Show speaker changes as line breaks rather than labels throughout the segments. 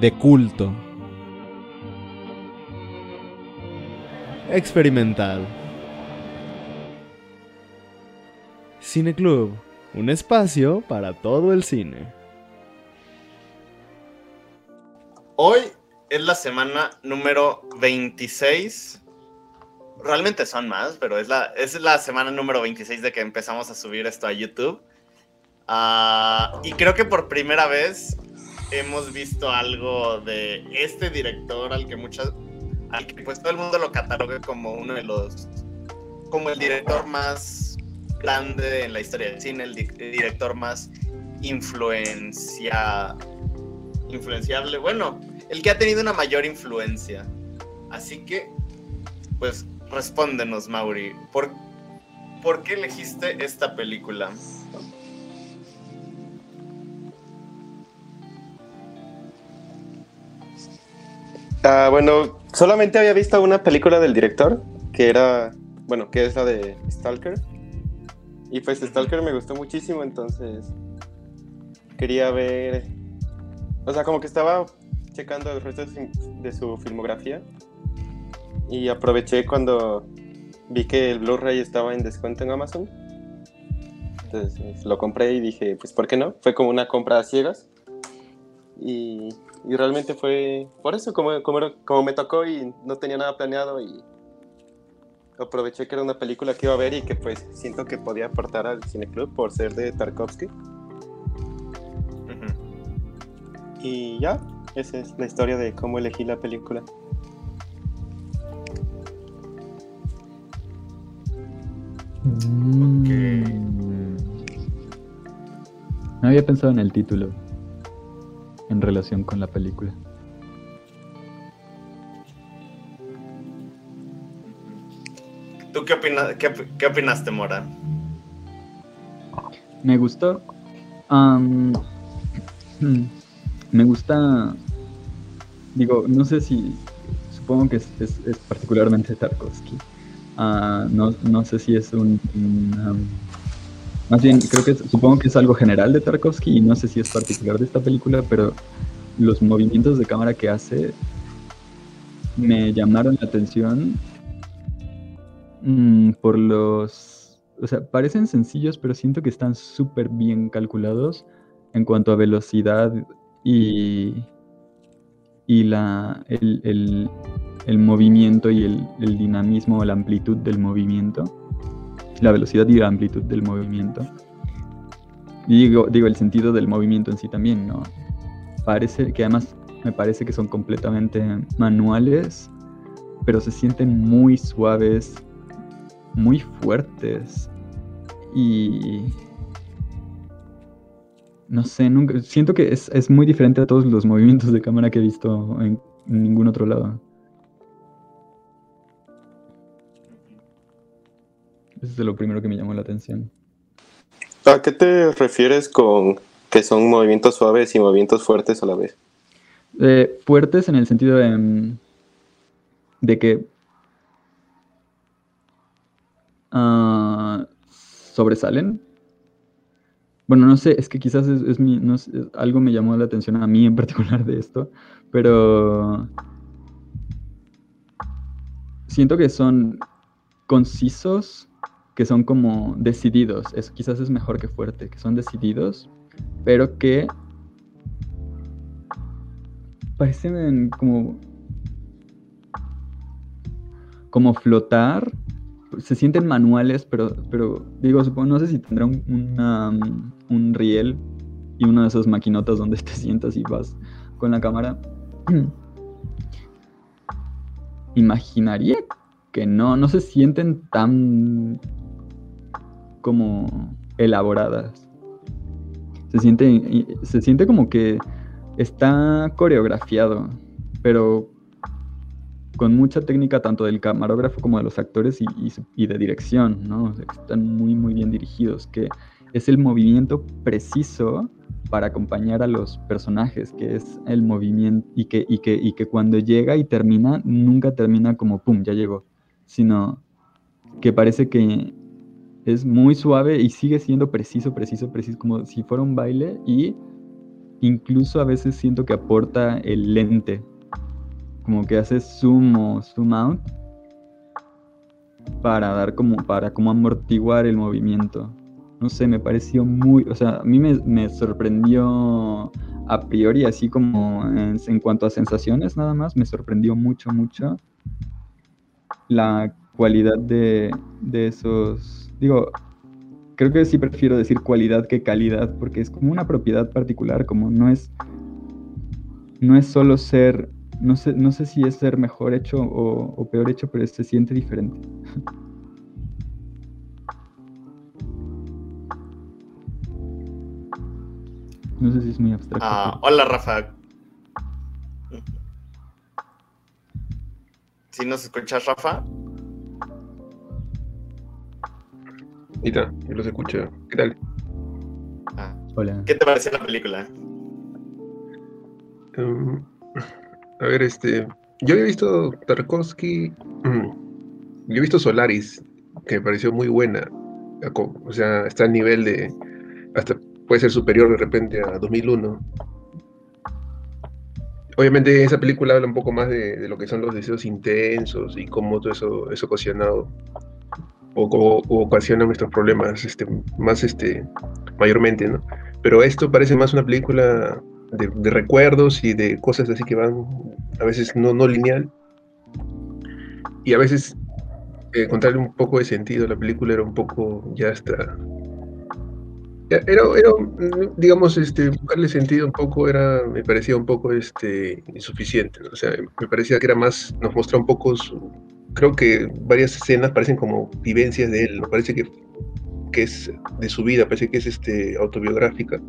De culto. Experimental. Cine Club, un espacio para todo el cine.
Hoy es la semana número 26. Realmente son más, pero es la, es la semana número 26 de que empezamos a subir esto a YouTube. Ah, y creo que por primera vez hemos visto algo de este director al que muchas, al que pues todo el mundo lo cataloga como uno de los, como el director más grande en la historia del cine, el, di- el director más influencia, influenciable, bueno, el que ha tenido una mayor influencia. Así que, pues, respóndenos, Mauri, ¿por, ¿por qué elegiste esta película?
Ah, bueno, solamente había visto una película del director, que era, bueno, que es la de Stalker. Y pues Stalker me gustó muchísimo, entonces quería ver, o sea, como que estaba checando el resto de su- de su filmografía y aproveché cuando vi que el Blu-ray estaba en descuento en Amazon. Entonces lo compré y dije, pues, ¿por qué no? Fue como una compra a ciegas. Y, y realmente fue por eso, como, como, era- como me tocó y no tenía nada planeado y aproveché que era una película que iba a ver y que pues siento que podía aportar al cineclub por ser de Tarkovsky. Y ya, esa es la historia de cómo elegí la película.
Mm. No había pensado en el título en relación con la película.
¿Tú qué, opina- qué, qué opinaste, Mora?
Me gustó. hmm, me gusta. Digo, no sé si. Supongo que es, es- es particularmente Tarkovsky. Ah, no, no sé si es un. Más bien, creo que supongo que es algo general de Tarkovsky y no sé si es particular de esta película, pero los movimientos de cámara que hace me llamaron la atención mm, por los... O sea, parecen sencillos, pero siento que están súper bien calculados en cuanto a velocidad y, y la, el, el- movimiento y el, el dinamismo, la amplitud del movimiento. La velocidad y la amplitud del movimiento. Y digo, digo, el sentido del movimiento en sí también, ¿no? Parece que además me parece que son completamente manuales, pero se sienten muy suaves, muy fuertes y no sé, nunca siento que es, es muy diferente a todos los movimientos de cámara que he visto en, ningún otro lado. Eso es lo primero que me llamó la atención.
¿A qué te refieres con que son movimientos suaves y movimientos fuertes a la vez?
Eh, fuertes en el sentido de, mm, de que ah, sobresalen. Bueno, no sé, es que quizás es, es mi, no sé, algo me llamó la atención a mí en particular de esto, pero siento que son concisos, que son como decididos. Eso quizás es mejor que fuerte, que son decididos, pero que parecen como como flotar se sienten manuales pero pero digo supongo no sé si tendrá un, una, un riel y una de esas maquinotas donde te sientas y vas con la cámara imaginaría que no no se sienten tan como elaboradas se siente se siente como que está coreografiado, pero con mucha técnica tanto del camarógrafo como de los actores y, de dirección, ¿no? Están muy, muy bien dirigidos, que es el movimiento preciso para acompañar a los personajes, que es el movimiento y que, y que, y que cuando llega y termina, nunca termina como pum, ya llegó, sino que parece que es muy suave y sigue siendo preciso, preciso, preciso, como si fuera un baile y incluso a veces siento que aporta el lente, como que hace zoom o zoom out para dar como, para como amortiguar el movimiento. No sé, me pareció muy, o sea, a mí me, sorprendió a priori, así como en, cuanto a sensaciones nada más, me sorprendió mucho, mucho la cualidad de, de esos, digo, creo que sí prefiero decir cualidad que calidad, porque es como una propiedad particular, como no es, no es solo ser, no sé, no sé si es ser mejor hecho o, o peor hecho, pero se siente diferente. No sé si es muy abstracto.
Ah, hola, Rafa. ¿Sí nos escuchas, Rafa?
Mira, yo los escucho. ¿Qué tal?
Ah. Hola. ¿Qué te pareció la película?
Um, a ver, este. Yo había visto Tarkovsky. yo he visto Solaris, que me pareció muy buena. O sea, está al nivel de. Hasta puede ser superior de repente a 2001. Obviamente esa película habla un poco más de, lo que son los deseos intensos y cómo todo eso es ocasionado o, ocasiona nuestros problemas este, más este, mayormente, ¿no? Pero esto parece más una película de, recuerdos y de cosas así que van a veces no, no lineal y a veces eh, encontrarle un poco de sentido a la película era un poco ya hasta era, era, digamos, este, buscarle sentido un poco era, me parecía un poco este, insuficiente, o sea, me parecía que era más, nos muestra un poco su, creo que varias escenas parecen como vivencias de él, parece que, que es de su vida, parece que es este, autobiográfica,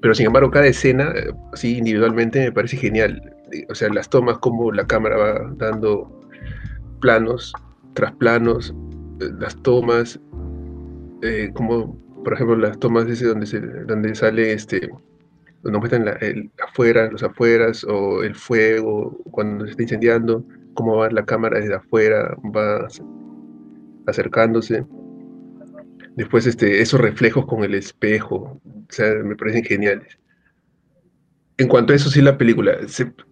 pero sin embargo cada escena, así individualmente, me parece genial, o sea, las tomas como la cámara va dando planos tras planos, eh, las tomas, eh, como por ejemplo, las tomas ese donde, se, donde sale este, donde muestran el, afuera, los afueras, o el fuego, cuando se está incendiando, cómo va la cámara desde afuera, va acercándose. Después este, esos reflejos con el espejo, o sea, me parecen geniales. En cuanto a eso, sí, la película,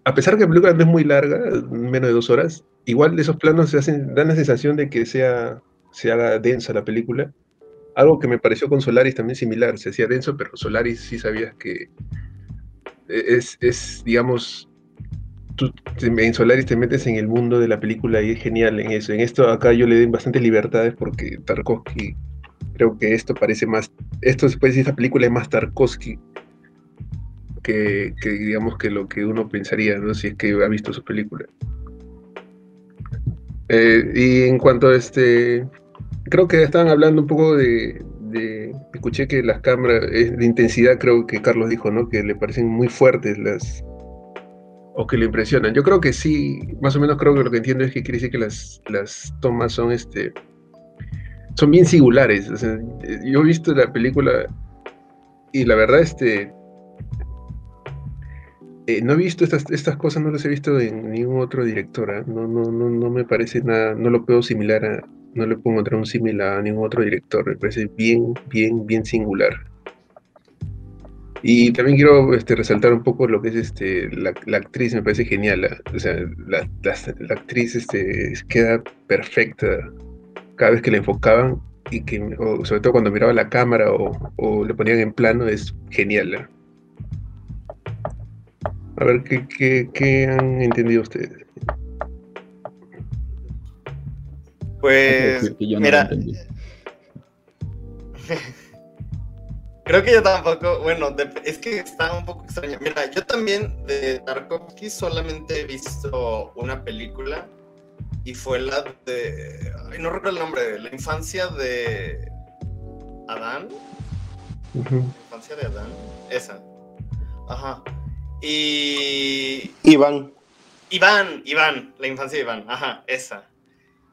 a pesar que la película no es muy larga, menos de dos horas, igual esos planos se hacen, dan la sensación de que sea, se haga densa la película algo que me pareció con Solaris también similar, se hacía denso, pero Solaris sí sabías que es, es digamos, tú en Solaris te metes en el mundo de la película y es genial en eso. En esto acá yo le doy bastante libertades porque Tarkovsky, creo que esto parece más, esto después de esta película es más Tarkovsky que, digamos que lo que uno pensaría, ¿no? Si es que ha visto su película. Eh, y en cuanto a este, creo que estaban hablando un poco de, escuché que las cámaras de intensidad, creo que Carlos dijo, ¿no? Que le parecen muy fuertes las o que le impresionan. Yo creo que sí, más o menos creo que lo que entiendo es que quiere decir que las, las tomas son este son bien singulares. yo he visto la película y la verdad este eh, no he visto estas, estas cosas, no las he visto en ningún otro director. ¿ah? No, no, no, no me parece nada, no lo puedo similar a, no le puedo encontrar un similar a ningún otro director, me parece bien, bien, bien singular. Y también quiero este, resaltar un poco lo que es este, la, actriz, me parece genial. o sea, la, actriz este, queda perfecta cada vez que la enfocaban y que, sobre todo cuando miraba la cámara o, le ponían en plano, es genial. A ver, ¿qué, qué han entendido ustedes?
Pues, mira. Creo que yo tampoco, bueno, es que está un poco extraño. Mira, yo también de Tarkovsky solamente he visto una película y fue la de, ay, no recuerdo el nombre, la infancia de Adán. La infancia de Adán, esa. Ajá. Y
Iván.
Iván, Iván, la infancia de Iván, ajá, esa.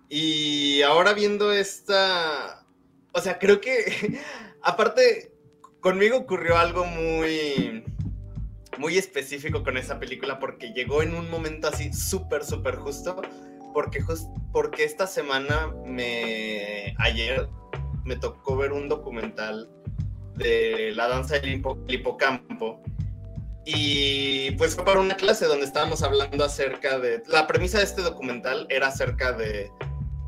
Y ahora viendo esta, o sea, creo que, aparte, conmigo ocurrió algo muy, muy específico con esa película porque llegó en un momento así súper, súper justo, porque, porque esta semana me, ayer, me tocó ver un documental de la danza del hipo, hipocampo y pues fue para una clase donde estábamos hablando acerca de... La premisa de este documental era acerca de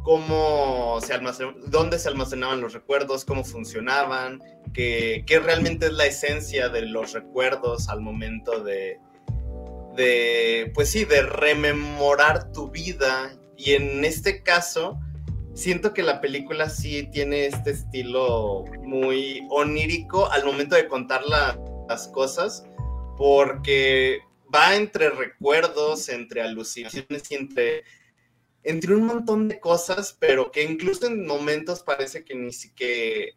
cómo se almacenaban, dónde se almacenaban los recuerdos, cómo funcionaban, qué, qué realmente es la esencia de los recuerdos al momento de, de, pues sí, de rememorar tu vida. Y en este caso, siento que la película sí tiene este estilo muy onírico al momento de contar la, las cosas porque va entre recuerdos, entre alucinaciones y entre, entre un montón de cosas, pero que incluso en momentos parece que ni siquiera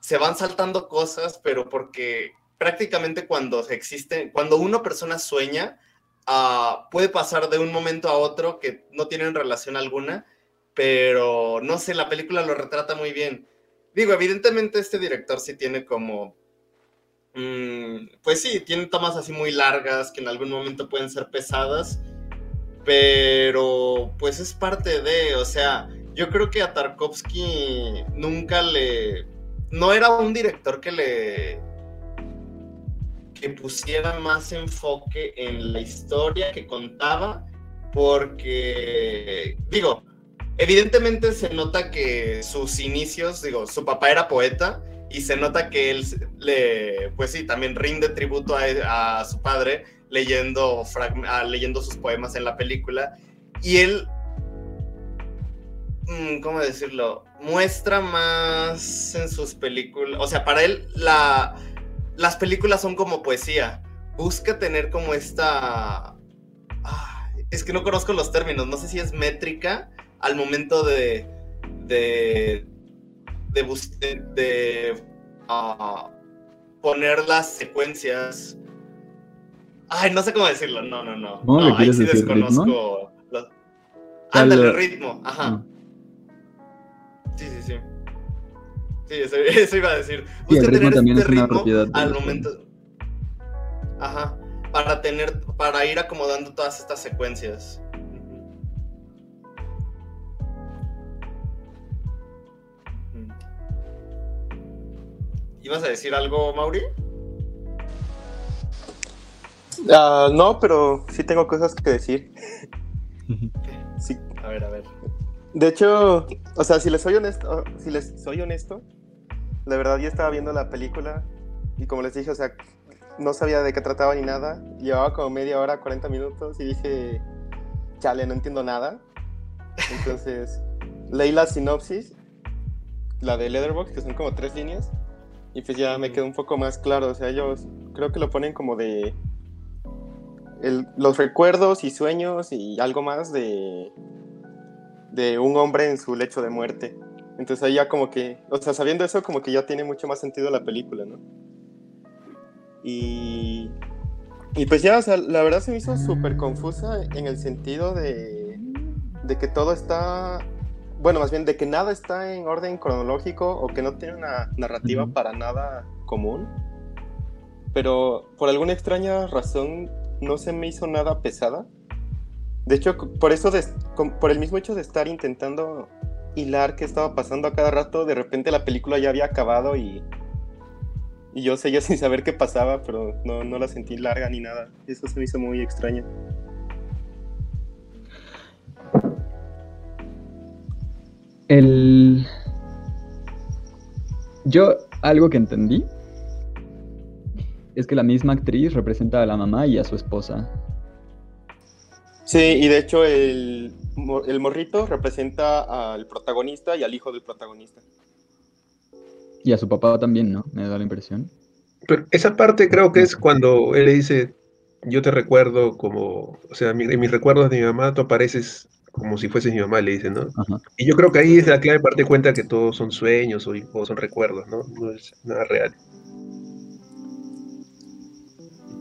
se van saltando cosas, pero porque prácticamente cuando existe, cuando una persona sueña, uh, puede pasar de un momento a otro que no tienen relación alguna, pero no sé, la película lo retrata muy bien. Digo, evidentemente este director sí tiene como Mm, pues sí, tiene tomas así muy largas que en algún momento pueden ser pesadas, pero pues es parte de, o sea, yo creo que a Tarkovsky nunca le... No era un director que le... que pusiera más enfoque en la historia que contaba, porque, digo, evidentemente se nota que sus inicios, digo, su papá era poeta, y se nota que él le, pues sí, también rinde tributo a, a su padre leyendo, a, leyendo sus poemas en la película. Y él, mm, ¿cómo decirlo? Muestra más en sus películas, o sea, para él la, las películas son como poesía. Busca tener como esta... es que no conozco los términos, no sé si es métrica al momento de, de de, de uh, poner las secuencias. Ay, no sé cómo decirlo. No, no, no.
¿Cómo
no,
le quieres
ahí sí
decir
desconozco.
ritmo?
Los... Ándale, ritmo. Ajá.
Ah.
Sí, sí, sí. Sí, eso, eso iba a decir.
Sí, el
Busca
ritmo
tener
también
este
es una
ritmo
propiedad
al momento. Ajá. Para tener, para ir acomodando todas estas secuencias. ¿Ibas a decir algo, Mauri?
Ah, no, pero sí tengo cosas que decir. Sí.
A ver, a ver.
De hecho, o sea, si les soy honesto, si les soy honesto, la verdad yo estaba viendo la película y como les dije, o sea, no sabía de qué trataba ni nada. Llevaba como media hora, 40 minutos y dije, chale, no entiendo nada. Entonces, leí la sinopsis, la de Letterboxd, que son como tres líneas, y pues ya me quedó un poco más claro. O sea, ellos creo que lo ponen como de el- los recuerdos y sueños y algo más de, de un hombre en su lecho de muerte. Entonces ahí ya como que, o sea, sabiendo eso, como que ya tiene mucho más sentido la película, ¿no? Y, y pues ya, o sea, la verdad se me hizo súper confusa en el sentido de, de que todo está, bueno, más bien de que nada está en orden cronológico o que no tiene una narrativa para nada común. Pero por alguna extraña razón no se me hizo nada pesada. De hecho, por eso, por el mismo hecho de estar intentando hilar qué estaba pasando a cada rato, de repente la película ya había acabado y, y yo seguía sin saber qué pasaba, pero no, no la sentí larga ni nada. Eso se me hizo muy extraño.
El... Yo algo que entendí es que la misma actriz representa a la mamá y a su esposa.
Sí, y de hecho el, el morrito representa al protagonista y al hijo del protagonista.
Y a su papá también, ¿no? Me da la impresión.
Pero esa parte creo que es cuando él le dice, yo te recuerdo como, o sea, mi- en mis recuerdos de mi mamá tú apareces como si fueses mi mamá, le dice, ¿no?
Ajá.
Y yo creo que ahí es la clave parte cuenta que todos son sueños o, o son recuerdos, ¿no? No es nada real.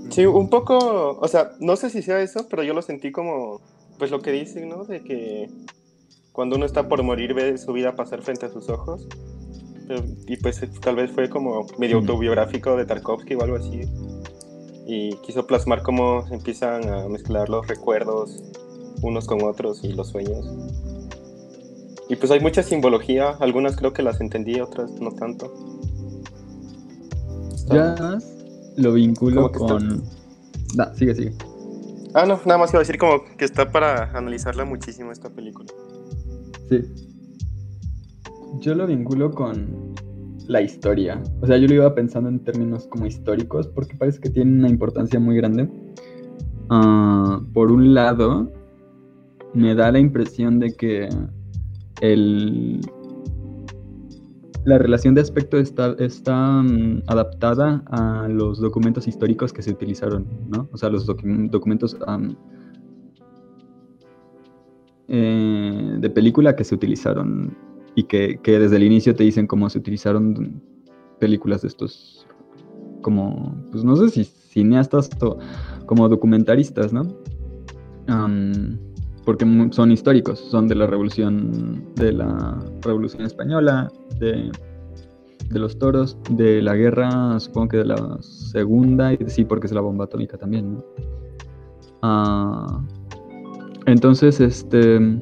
Sí, un poco, o sea, no sé si sea eso, pero yo lo sentí como, pues lo que dicen, ¿no? De que cuando uno está por morir ve su vida pasar frente a sus ojos. Pero- y pues tal vez fue como medio autobiográfico de Tarkovsky o algo así. Y quiso plasmar cómo se empiezan a mezclar los recuerdos unos con otros y los sueños. Y pues hay mucha simbología, algunas creo que las entendí, otras no tanto.
Jazz lo vinculo
¿Cómo que
con... Da, sigue, sigue.
Ah, no, nada más a decir como que está para analizarla muchísimo esta película.
Sí. Yo lo vinculo con la historia. O sea, yo lo iba pensando en términos como históricos porque parece que tiene una importancia muy grande. Ah, por un lado, me da la impresión de que el, la relación de aspecto está, está mm, adaptada a los documentos históricos que se utilizaron, ¿no? O sea, los docu- documentos eh, de película que se utilizaron y que, que desde el inicio te dicen cómo se utilizaron películas de estos, como, pues no sé si cineastas o como documentaristas, ¿no? Porque son históricos, son de la revolución, de la revolución española, de, de los toros, de la guerra, supongo que de la segunda, y sí, porque es la bomba atómica también. Ah, entonces, este.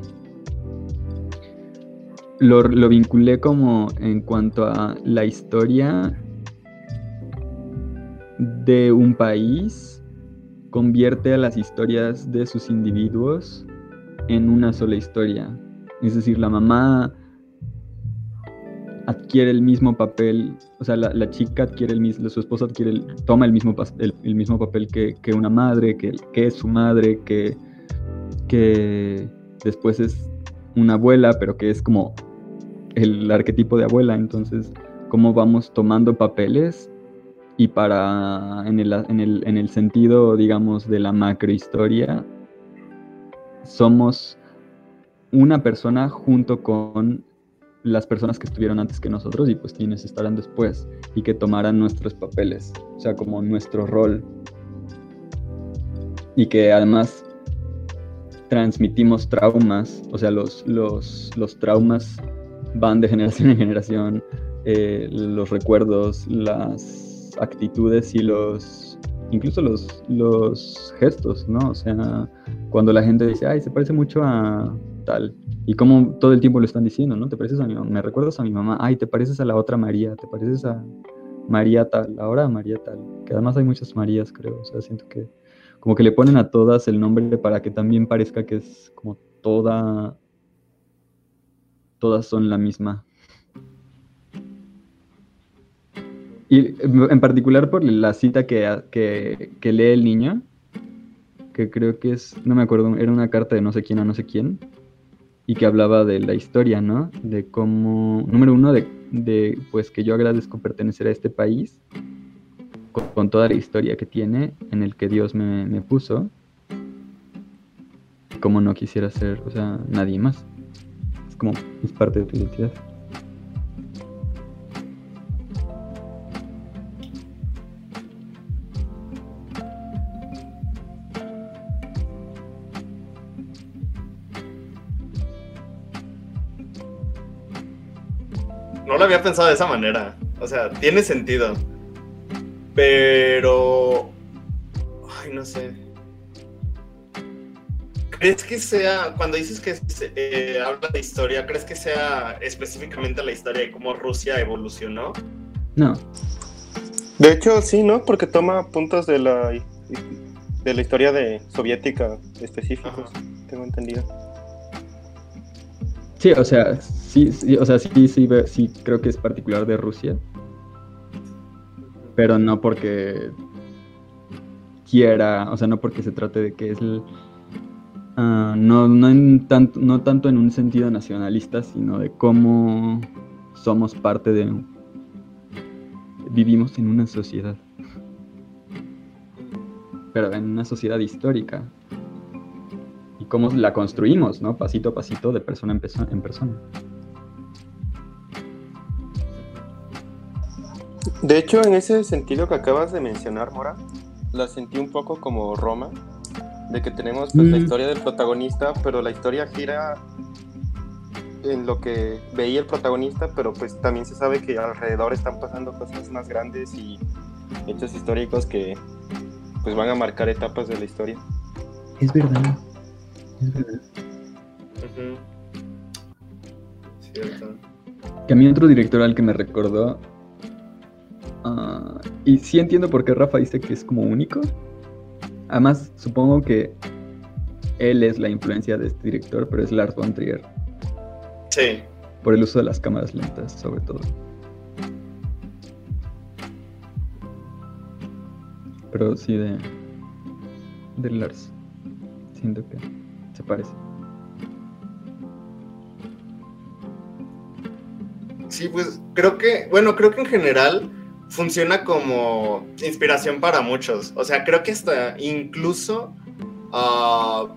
Lo, lo vinculé como en cuanto a la historia de un país, convierte a las historias de sus individuos en una sola historia. Es decir, la mamá adquiere el mismo papel, o sea, la, la chica adquiere el mismo, su esposo adquiere el- toma el mismo, el, el mismo papel que, que una madre, que, que es su madre, que, que después es una abuela, pero que es como el arquetipo de abuela. Entonces, cómo vamos tomando papeles y para, en el, en el, en el sentido, digamos, de la macrohistoria, somos una persona junto con las personas que estuvieron antes que nosotros y pues quienes estarán después y que tomarán nuestros papeles, o sea, como nuestro rol. Y que además transmitimos traumas, o sea, los, los, los traumas van de generación en generación, eh, los recuerdos, las actitudes y los, incluso los, los gestos, ¿no? O sea, cuando la gente dice, ay, se parece mucho a tal, y como todo el tiempo lo están diciendo, ¿no? Te pareces a mi mamá, me recuerdas a mi mamá, ay, te pareces a la otra María, te pareces a María tal, ahora María tal, que además hay muchas Marías, creo, o sea, siento que como que le ponen a todas el nombre para que también parezca que es como toda, todas son la misma. Y en particular por la cita que, que, que lee el niño, que creo que es, no me acuerdo, era una carta de no sé quién a no sé quién, y que hablaba de la historia, ¿no? De cómo, número uno, de, de pues que yo agradezco pertenecer a este país, con, toda la historia que tiene, en el que Dios me, me puso, como no quisiera ser, o sea, nadie más. Es como, es parte de tu identidad.
Pensado de esa manera. O sea, tiene sentido. Pero. Ay, no sé. ¿Crees que sea, cuando dices que se, eh, habla de historia, ¿crees que sea específicamente la historia de cómo Rusia evolucionó?
No,
De hecho, sí, ¿no? Porque toma puntos de la, de la historia de soviética específicos,
Ajá.
tengo entendido.
Sí, o sea, sí, sí, o sea, sí, sí, sí, creo que es particular de Rusia, pero no porque quiera, o sea, no porque se trate de que es el, ah, no, no, en tanto, no tanto en un sentido nacionalista, sino de cómo somos parte de, vivimos en una sociedad, pero en una sociedad histórica, y cómo la construimos, ¿no? Pasito a pasito, de persona en, perso- en persona.
De hecho, en ese sentido que acabas de mencionar, Mora, la sentí un poco como Roma, de que tenemos pues, la
Mm.
historia del protagonista, pero la historia gira en lo que veía el protagonista, pero pues también se sabe que alrededor están pasando cosas más grandes y hechos históricos que pues van a marcar etapas de la historia.
Es verdad.
Cierto.
Que a mí otro director al que me recordó. ah, y sí entiendo por qué Rafa dice que es como único. Además, supongo que él es la influencia de este director, pero es Lars von Trier.
Sí.
Por el uso de las cámaras lentas, sobre todo. Pero sí de. de Lars. Siento que parece.
Sí, pues creo que, bueno, creo que en general funciona como inspiración para muchos. O sea, creo que hasta incluso ah,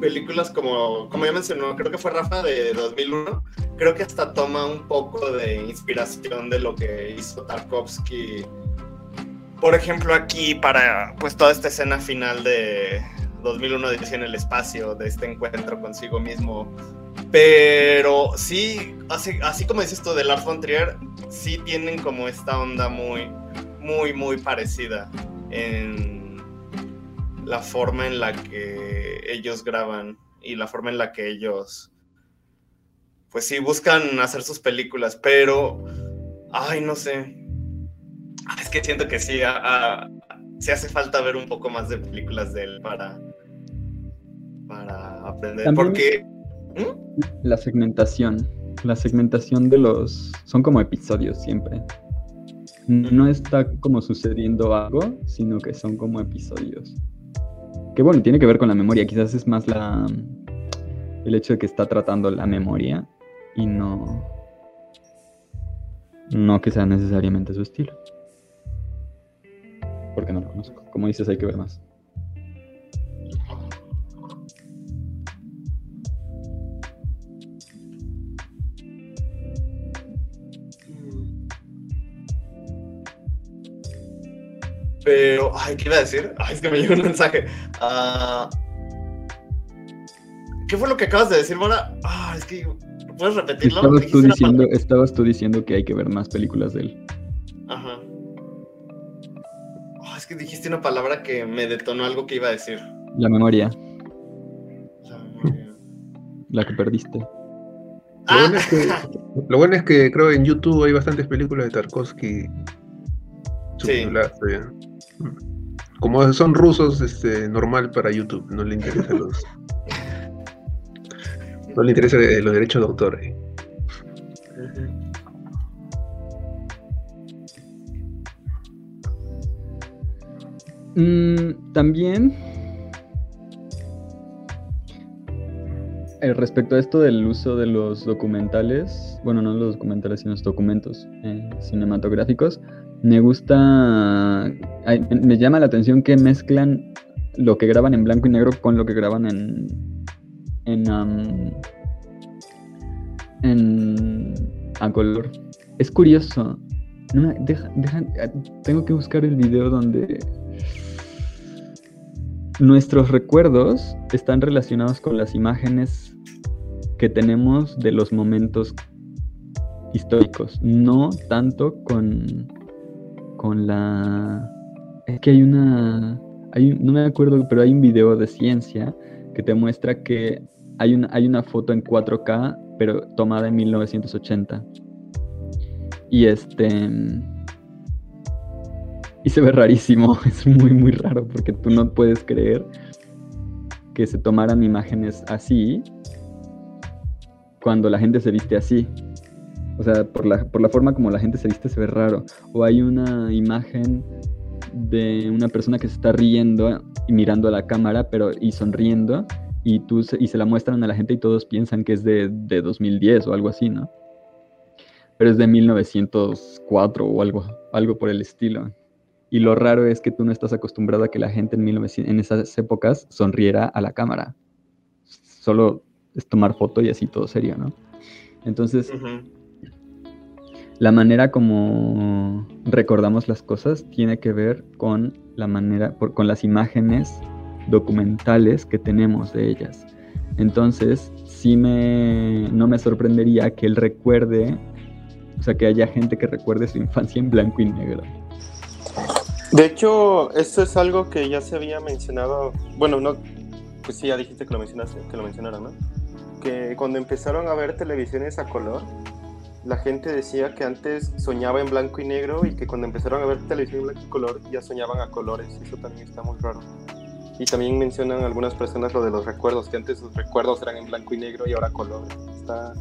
películas como, como ya mencionó, creo que fue Rafa de 2001, creo que hasta toma un poco de inspiración de lo que hizo Tarkovsky. Por ejemplo, aquí para pues toda esta escena final de 2001 Dice en el espacio, de este encuentro consigo mismo pero sí, así, así como dices tú de Lars von Trier, sí tienen como esta onda muy, muy, muy parecida en la forma en la que ellos graban y la forma en la que ellos, pues sí, buscan hacer sus películas, pero, ay, no sé. Es que siento que sí, a, a, sí hace falta ver un poco más de películas de él para, para aprender.
También-
Porque...
La segmentación. La segmentación de los. Son como episodios siempre. No está como sucediendo algo, sino que son como episodios. Que bueno, tiene que ver con la memoria. Quizás es más la. El hecho de que está tratando la memoria y no. No que sea necesariamente su estilo. Porque no lo conozco. Como dices, hay que ver más.
Pero, ay, ¿qué iba a decir? Ay, es que me llegó un mensaje. Ah, ¿Qué fue lo que acabas de decir, Mora? Ah, es que, ¿puedes repetirlo?
Estabas tú, diciendo, estabas tú diciendo que hay que ver más películas de él.
Ajá. Ah, es que dijiste una palabra que me detonó algo que iba a decir.
La memoria,
La memoria.
la que perdiste.
Lo
Ah,
bueno, es que, lo bueno es que creo en YouTube hay bastantes películas de Tarkovsky todavía. Como son rusos, este, normal para YouTube, no le interesa los. No le interesa eh, los derechos de autor. eh.
Mm, también, eh, respecto a esto del uso de los documentales, bueno, no los documentales, sino los documentos eh, cinematográficos, me gusta, me- llama la atención que mezclan lo que graban en blanco y negro con lo que graban en, en, en a color. Es curioso. Tengo que buscar el video donde nuestros recuerdos están relacionados con las imágenes que tenemos de los momentos históricos, no tanto con, con la... Es que hay una... Hay, no me acuerdo, pero hay un video de ciencia que te muestra que hay una, hay una foto en 4K, pero tomada en 1980. Y este... Y se ve rarísimo, es muy, muy raro porque tú no puedes creer que se tomaran imágenes así cuando la gente se viste así. O sea, por la, por la forma como la gente se viste se ve raro. O hay una imagen de una persona que se está riendo y mirando a la cámara, pero y sonriendo, y, tú se, y se la muestran a la gente y todos piensan que es de, de 2010 o algo así, ¿no? Pero es de 1904 o algo, algo por el estilo. Y lo raro es que tú no estás acostumbrado a que la gente en, 1900 en esas épocas sonriera a la cámara. Solo es tomar foto y así todo serio, ¿no? Entonces. La manera como recordamos las cosas tiene que ver con la manera, por- con las imágenes documentales que tenemos de ellas. Entonces, sí me, no me sorprendería que él recuerde, o sea, que haya gente que recuerde su infancia en blanco y negro.
De hecho, esto es algo que ya se había mencionado. Bueno, no. Pues sí, ya dijiste que lo mencionaste, que lo mencionara, ¿no? Que cuando empezaron a ver televisiones a color, la gente decía que antes soñaba en blanco y negro y que cuando empezaron a ver televisión en blanco y color ya soñaban a colores. Eso también está muy raro. Y también mencionan algunas personas lo de los recuerdos, que antes sus recuerdos eran en blanco y negro y ahora color. Está.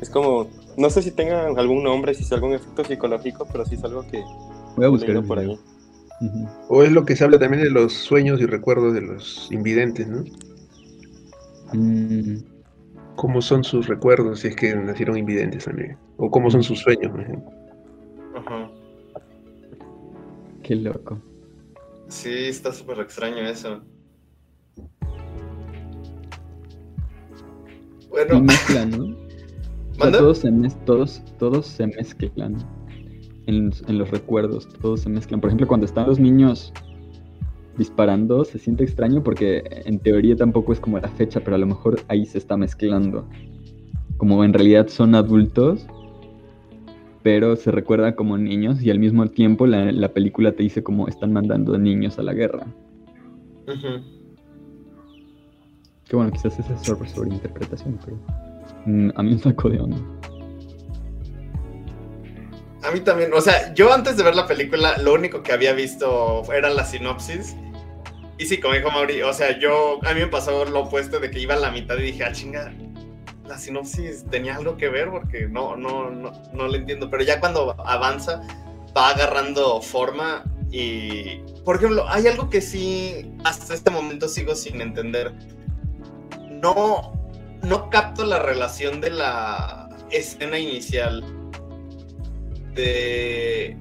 Es como. No sé si tengan algún nombre, si es algún efecto psicológico, pero sí es algo que
Voy a buscar
por ahí.
O es lo que se habla también de los sueños y recuerdos de los invidentes, ¿no?
Mm,
¿Cómo son sus recuerdos si es que nacieron invidentes también? O cómo son sus sueños, por ejemplo.
Ajá.
qué loco.
Sí, está súper extraño eso.
Y
Bueno,
mezclan, ¿no? O sea,
¿Manda?
todos se, mez- todos, todos se mezclan en, en los recuerdos, todos se mezclan. Por ejemplo, cuando están los niños disparando, se siente extraño porque en teoría tampoco es como la fecha, pero a lo mejor ahí se está mezclando. Como en realidad son adultos, pero se recuerda como niños y al mismo tiempo la, la película te dice como están mandando niños a la guerra. Que bueno, quizás esa es sobre, sobre interpretación, pero mm, a mí me sacó de onda.
A mí también, o sea, yo antes de ver la película, lo único que había visto era la sinopsis. Y sí, como dijo Mauri, o sea, yo, a mí me pasó lo opuesto de que iba a la mitad y dije, ah, chinga, la sinopsis tenía algo que ver porque no, no, no, no le entiendo. Pero ya cuando avanza, va agarrando forma y, por ejemplo, hay algo que sí, hasta este momento sigo sin entender. No, no capto la relación de la escena inicial de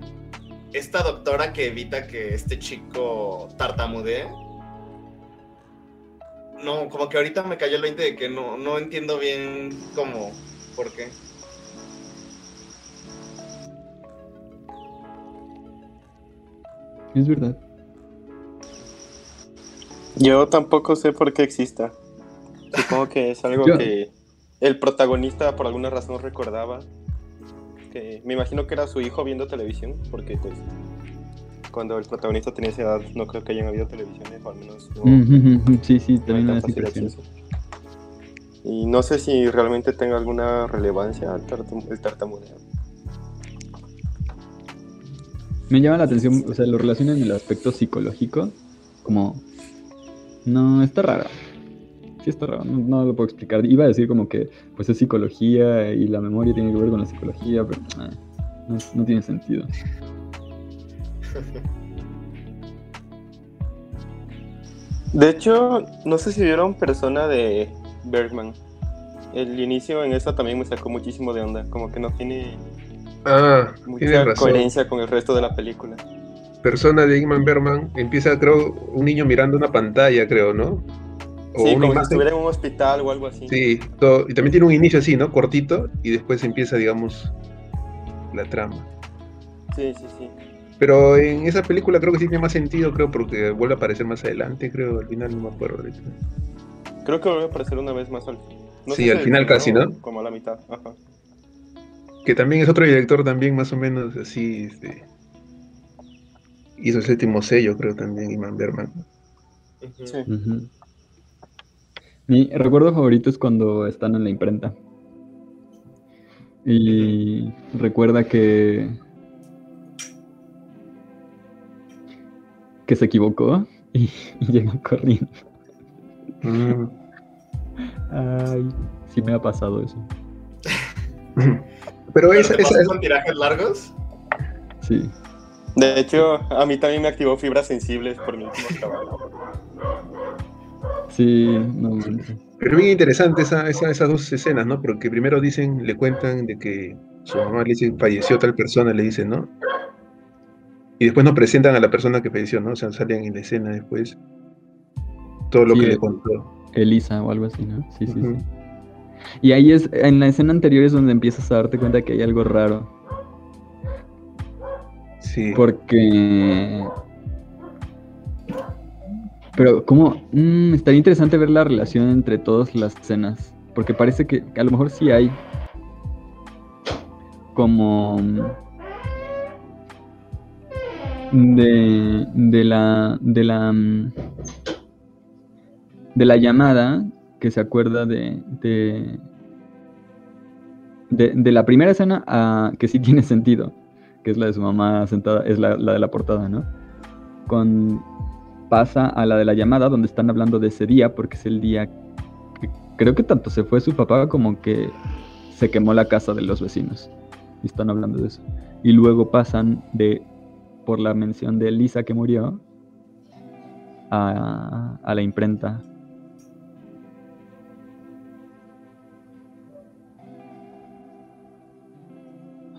esta doctora que evita que este chico tartamudee. No, como que ahorita me cayó el 20 de que no, no entiendo bien cómo, por qué.
Es verdad.
Yo tampoco sé por qué exista. Supongo que es algo
Yo-
que el protagonista por alguna razón recordaba. Que me imagino que era su hijo viendo televisión, porque pues cuando el protagonista tenía esa edad no creo que hayan habido televisiones, o al menos no,
Sí, sí,
no
también
fácil acceso. Y no sé si realmente tenga alguna relevancia el, tartam- el tartamudeo.
Me llama la atención, o sea, lo relacionan en el aspecto psicológico, como... No, está raro. Sí está raro, no, no lo puedo explicar. Iba a decir como que pues es psicología y la memoria tiene que ver con la psicología, pero ah, no, no tiene sentido.
De hecho, no sé si vieron Persona de Bergman. El inicio en esa también me sacó muchísimo de onda, como que no tiene
Ah,
mucha
razón.
coherencia con el resto de la película.
Persona de Ingman Berman empieza, creo, un niño mirando una pantalla, creo, ¿no? O
sí,
una
como si estuviera en un hospital o algo así.
Sí, todo- y también tiene un inicio así, ¿no? Cortito, y después empieza, digamos, la trama.
sí, sí. sí.
Pero en esa película creo que sí tiene más sentido, creo, porque vuelve a aparecer más adelante, creo, al final no me acuerdo ahorita.
Creo que vuelve a aparecer una vez más al final.
Sí, al final casi, ¿no?
Como a la mitad. Ajá.
Que también es otro director también más o menos así, este... Hizo el séptimo sello, creo, también, Iman Berman.
Sí.
Ujú. Mi recuerdo favorito es cuando están en la imprenta. Y recuerda que. que se equivocó y, y llegó corriendo.
Mm.
Ay, sí me ha pasado eso.
Pero
¿Pero
esa,
te
esa,
pasó con tirajes largos?
Sí.
De hecho, a mí también me activó fibras sensibles por mi último trabajo.
Sí, no.
Pero bien interesante esa, esa- esas dos escenas, ¿no? Porque primero dicen, le cuentan de que su mamá le dice, falleció tal persona, le dicen, ¿no? Y después nos presentan a la persona que falleció, ¿no? O sea, salen en la escena después todo lo
Sí,
que le contó.
Elisa o algo así, ¿no? Sí, sí, sí. Y ahí es, en la escena anterior es donde empiezas a darte cuenta que hay algo raro.
Sí.
Porque. Pero, ¿cómo? Mm, estaría interesante ver la relación entre todas las escenas. Porque parece que, a lo mejor sí hay. Como. De, de la. De la. mm, De la llamada que se acuerda de. De, de, la primera escena a que sí tiene sentido que es la de su mamá sentada, es la de la portada, ¿no? Con, pasa a la de la llamada, donde están hablando de ese día, porque es el día que creo que tanto se fue su papá como que se quemó la casa de los vecinos. Y están hablando de eso. Y luego pasan de, por la mención de Lisa que murió, a, a la imprenta.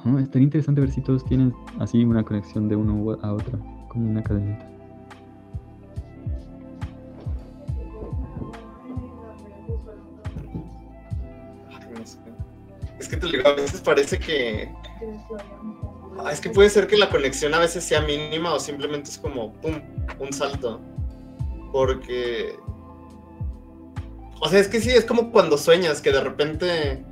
Ah, estaría interesante ver si todos tienen así una conexión de uno a otro, como una cadenita.
Que te a veces parece que. Ah, es que puede ser que la conexión a veces sea mínima o simplemente es como, ¡pum! Un salto. Porque. O sea, es que sí, es como cuando sueñas, que de repente.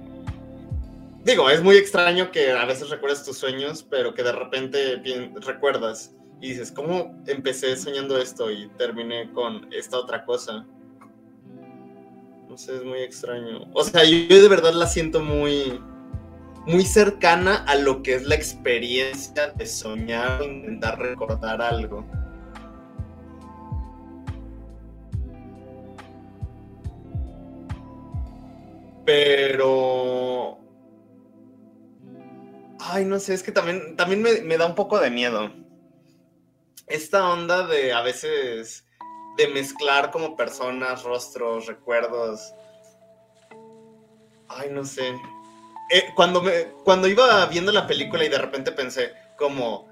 Digo, es muy extraño que a veces recuerdes tus sueños, pero que de repente recuerdas y dices, ¿cómo empecé soñando esto y terminé con esta otra cosa? No sé, es muy extraño. O sea, yo de verdad la siento muy, muy cercana a lo que es la experiencia de soñar o intentar recordar algo. Pero... Ay, no sé, es que también, también me, me da un poco de miedo. Esta onda de a veces de mezclar como personas, rostros, recuerdos. Ay, no sé. Eh, cuando, me, cuando iba viendo la película y de repente pensé, como,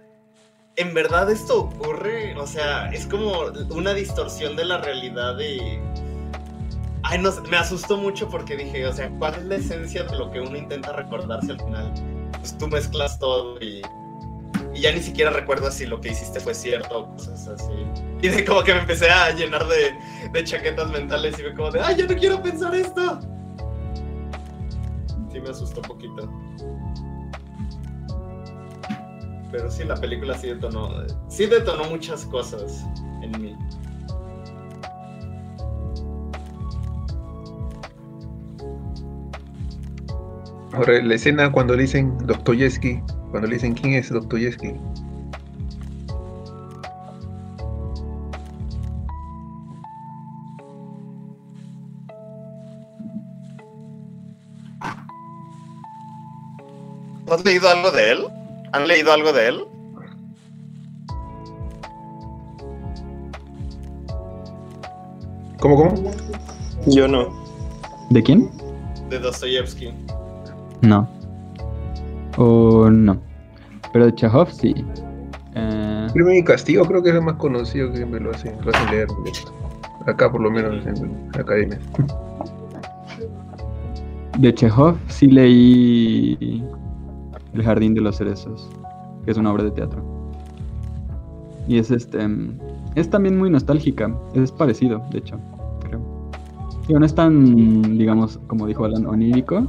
¿en verdad esto ocurre? O sea, es como una distorsión de la realidad y... Ay, no me asustó mucho porque dije, o sea, ¿cuál es la esencia de lo que uno intenta recordarse al final? Pues tú mezclas todo y, y ya ni siquiera recuerdas si lo que hiciste fue cierto o cosas así. Y de como que me empecé a llenar de, de chaquetas mentales y me como de, ¡ay, yo no quiero pensar esto! Sí me asustó un poquito. Pero sí, la película sí detonó, sí detonó muchas cosas en mí.
Ahora, la escena cuando le dicen Dostoyevsky, cuando dicen quién es Dostoyevsky.
Has leído algo de él? ¿Han leído algo de él?
¿Cómo, cómo?
Yo no.
¿De quién?
De Dostoyevsky.
No. O no. Pero de Chekhov sí. Eh,
Crimen y Castigo creo que es el más conocido que me lo hacen, lo hacen leer. Acá por lo menos en la academia.
de Chekhov sí leí El Jardín de los Cerezos, que es una obra de teatro. Y es este. mm, Es también muy nostálgica. Es parecido, de hecho, creo. Digo, no es tan, digamos, como dijo Alan, onírico.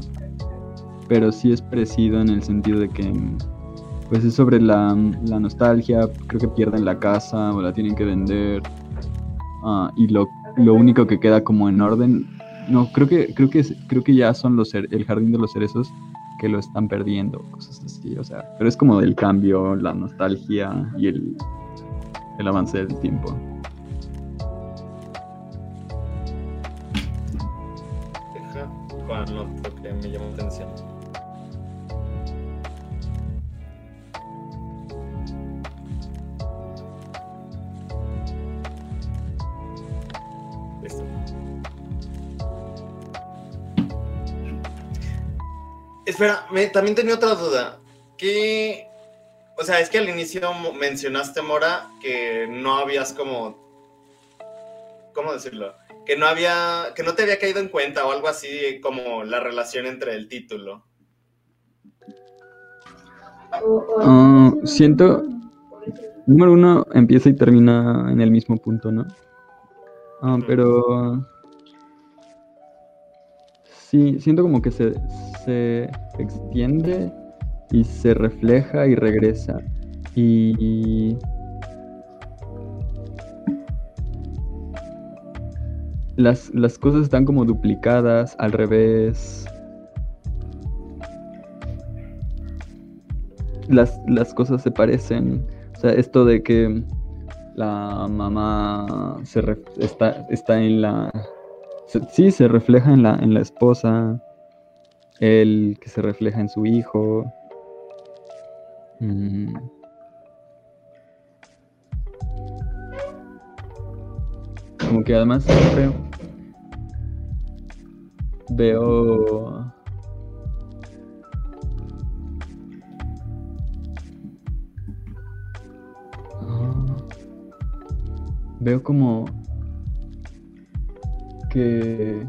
Pero sí es parecido en el sentido de que. mm, Pues es sobre la, la nostalgia. Creo que pierden la casa o la tienen que vender. ah, y lo, lo único que queda como en orden. No, creo que, creo que, creo que ya son los el jardín de los cerezos que lo están perdiendo, cosas así, o sea, pero es como del cambio, la nostalgia y el, el avance del tiempo.
Juan, noto que me llamó la atención. Espera, me- también tenía otra duda. ¿Qué? O sea, es que al inicio mencionaste, Mora, que no habías como ¿cómo decirlo? Que no había, que no te había caído en cuenta o algo así como la relación entre el título.
Ah, siento, número uno empieza y termina en el mismo punto, ¿no? Ah, pero sí, siento como que se, se extiende y se refleja y regresa. Y las, las cosas están como duplicadas, al revés. Las, las cosas se parecen. O sea, esto de que la mamá se está, está en la... sí, se refleja en la, en la esposa. El que se refleja en su hijo. Mm. Como que además siempre veo Ah, veo como que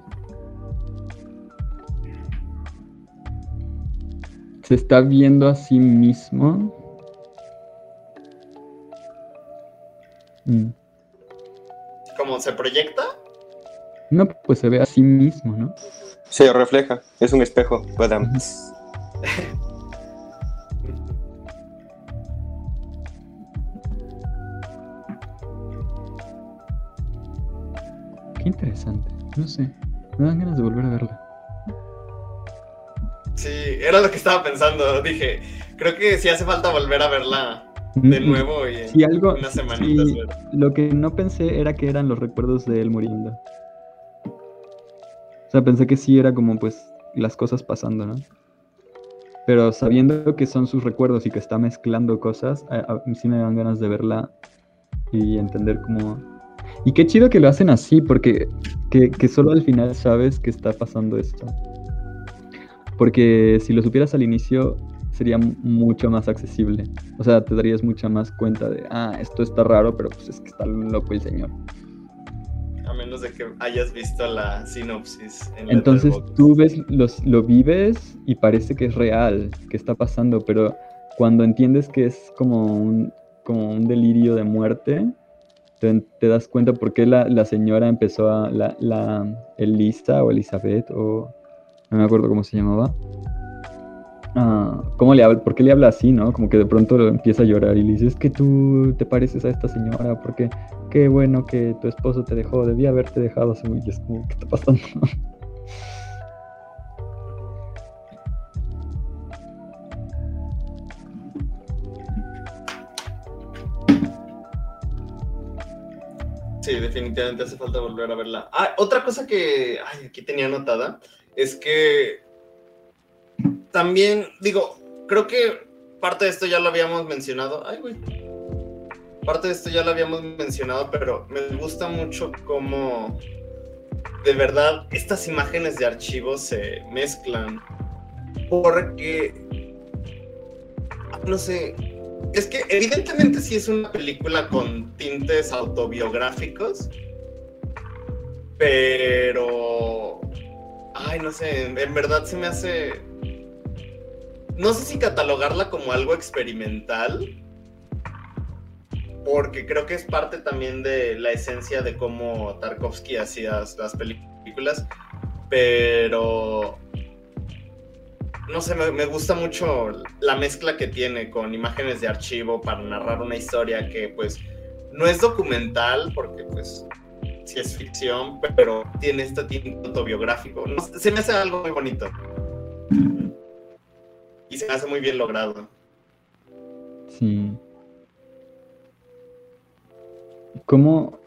se está viendo a sí mismo. Mm.
¿Cómo se proyecta?
No, pues se ve a sí mismo, ¿no?
Se refleja, es un espejo. Badam.
Qué interesante. No sé. Me dan ganas de volver a verla.
Sí, era lo que estaba pensando. Dije, creo que sí hace falta volver a verla de
Mm,
nuevo y en
Si algo.
unas semanitas.
sí, lo que no pensé era que eran los recuerdos de él muriendo. O sea, pensé que sí era como pues las cosas pasando, ¿no? Pero sabiendo que son sus recuerdos y que está mezclando cosas, a- a- sí me dan ganas de verla y entender cómo... Y qué chido que lo hacen así, porque que, que solo al final sabes que está pasando esto. Porque si lo supieras al inicio, sería mucho más accesible. O sea, te darías mucha más cuenta de, ah, esto está raro, pero pues es que está loco el señor.
A menos de que hayas visto la sinopsis. En
Entonces tú ves, los, lo vives y parece que es real, que está pasando, pero cuando entiendes que es como un, como un delirio de muerte, te, te das cuenta por qué la, la señora empezó a, la, la Elisa o Elizabeth, o no me acuerdo cómo se llamaba. Ah, ¿cómo le habla? ¿Por qué le habla así, no? Como que de pronto empieza a llorar y le dice, es que tú te pareces a esta señora, porque qué bueno que tu esposo te dejó, debía haberte dejado hace muy... Es como, ¿qué está pasando?
Sí, definitivamente hace falta volver a verla. Ah, otra cosa que aquí tenía anotada es que también, digo, creo que parte de esto ya lo habíamos mencionado. Ay, güey. Parte de esto ya lo habíamos mencionado, pero me gusta mucho cómo de verdad estas imágenes de archivo se mezclan. Porque, no sé, es que evidentemente sí es una película con tintes autobiográficos, pero... Ay, no sé, en, verdad se me hace... No sé si catalogarla como algo experimental, porque creo que es parte también de la esencia de cómo Tarkovsky hacía las películas, pero no sé, me, me, gusta mucho la mezcla que tiene con imágenes de archivo para narrar una historia que pues no es documental porque pues sí es ficción, pero tiene este tinto autobiográfico. No, se me hace algo muy bonito. Y se me hace muy bien logrado.
Sí. ¿Cómo?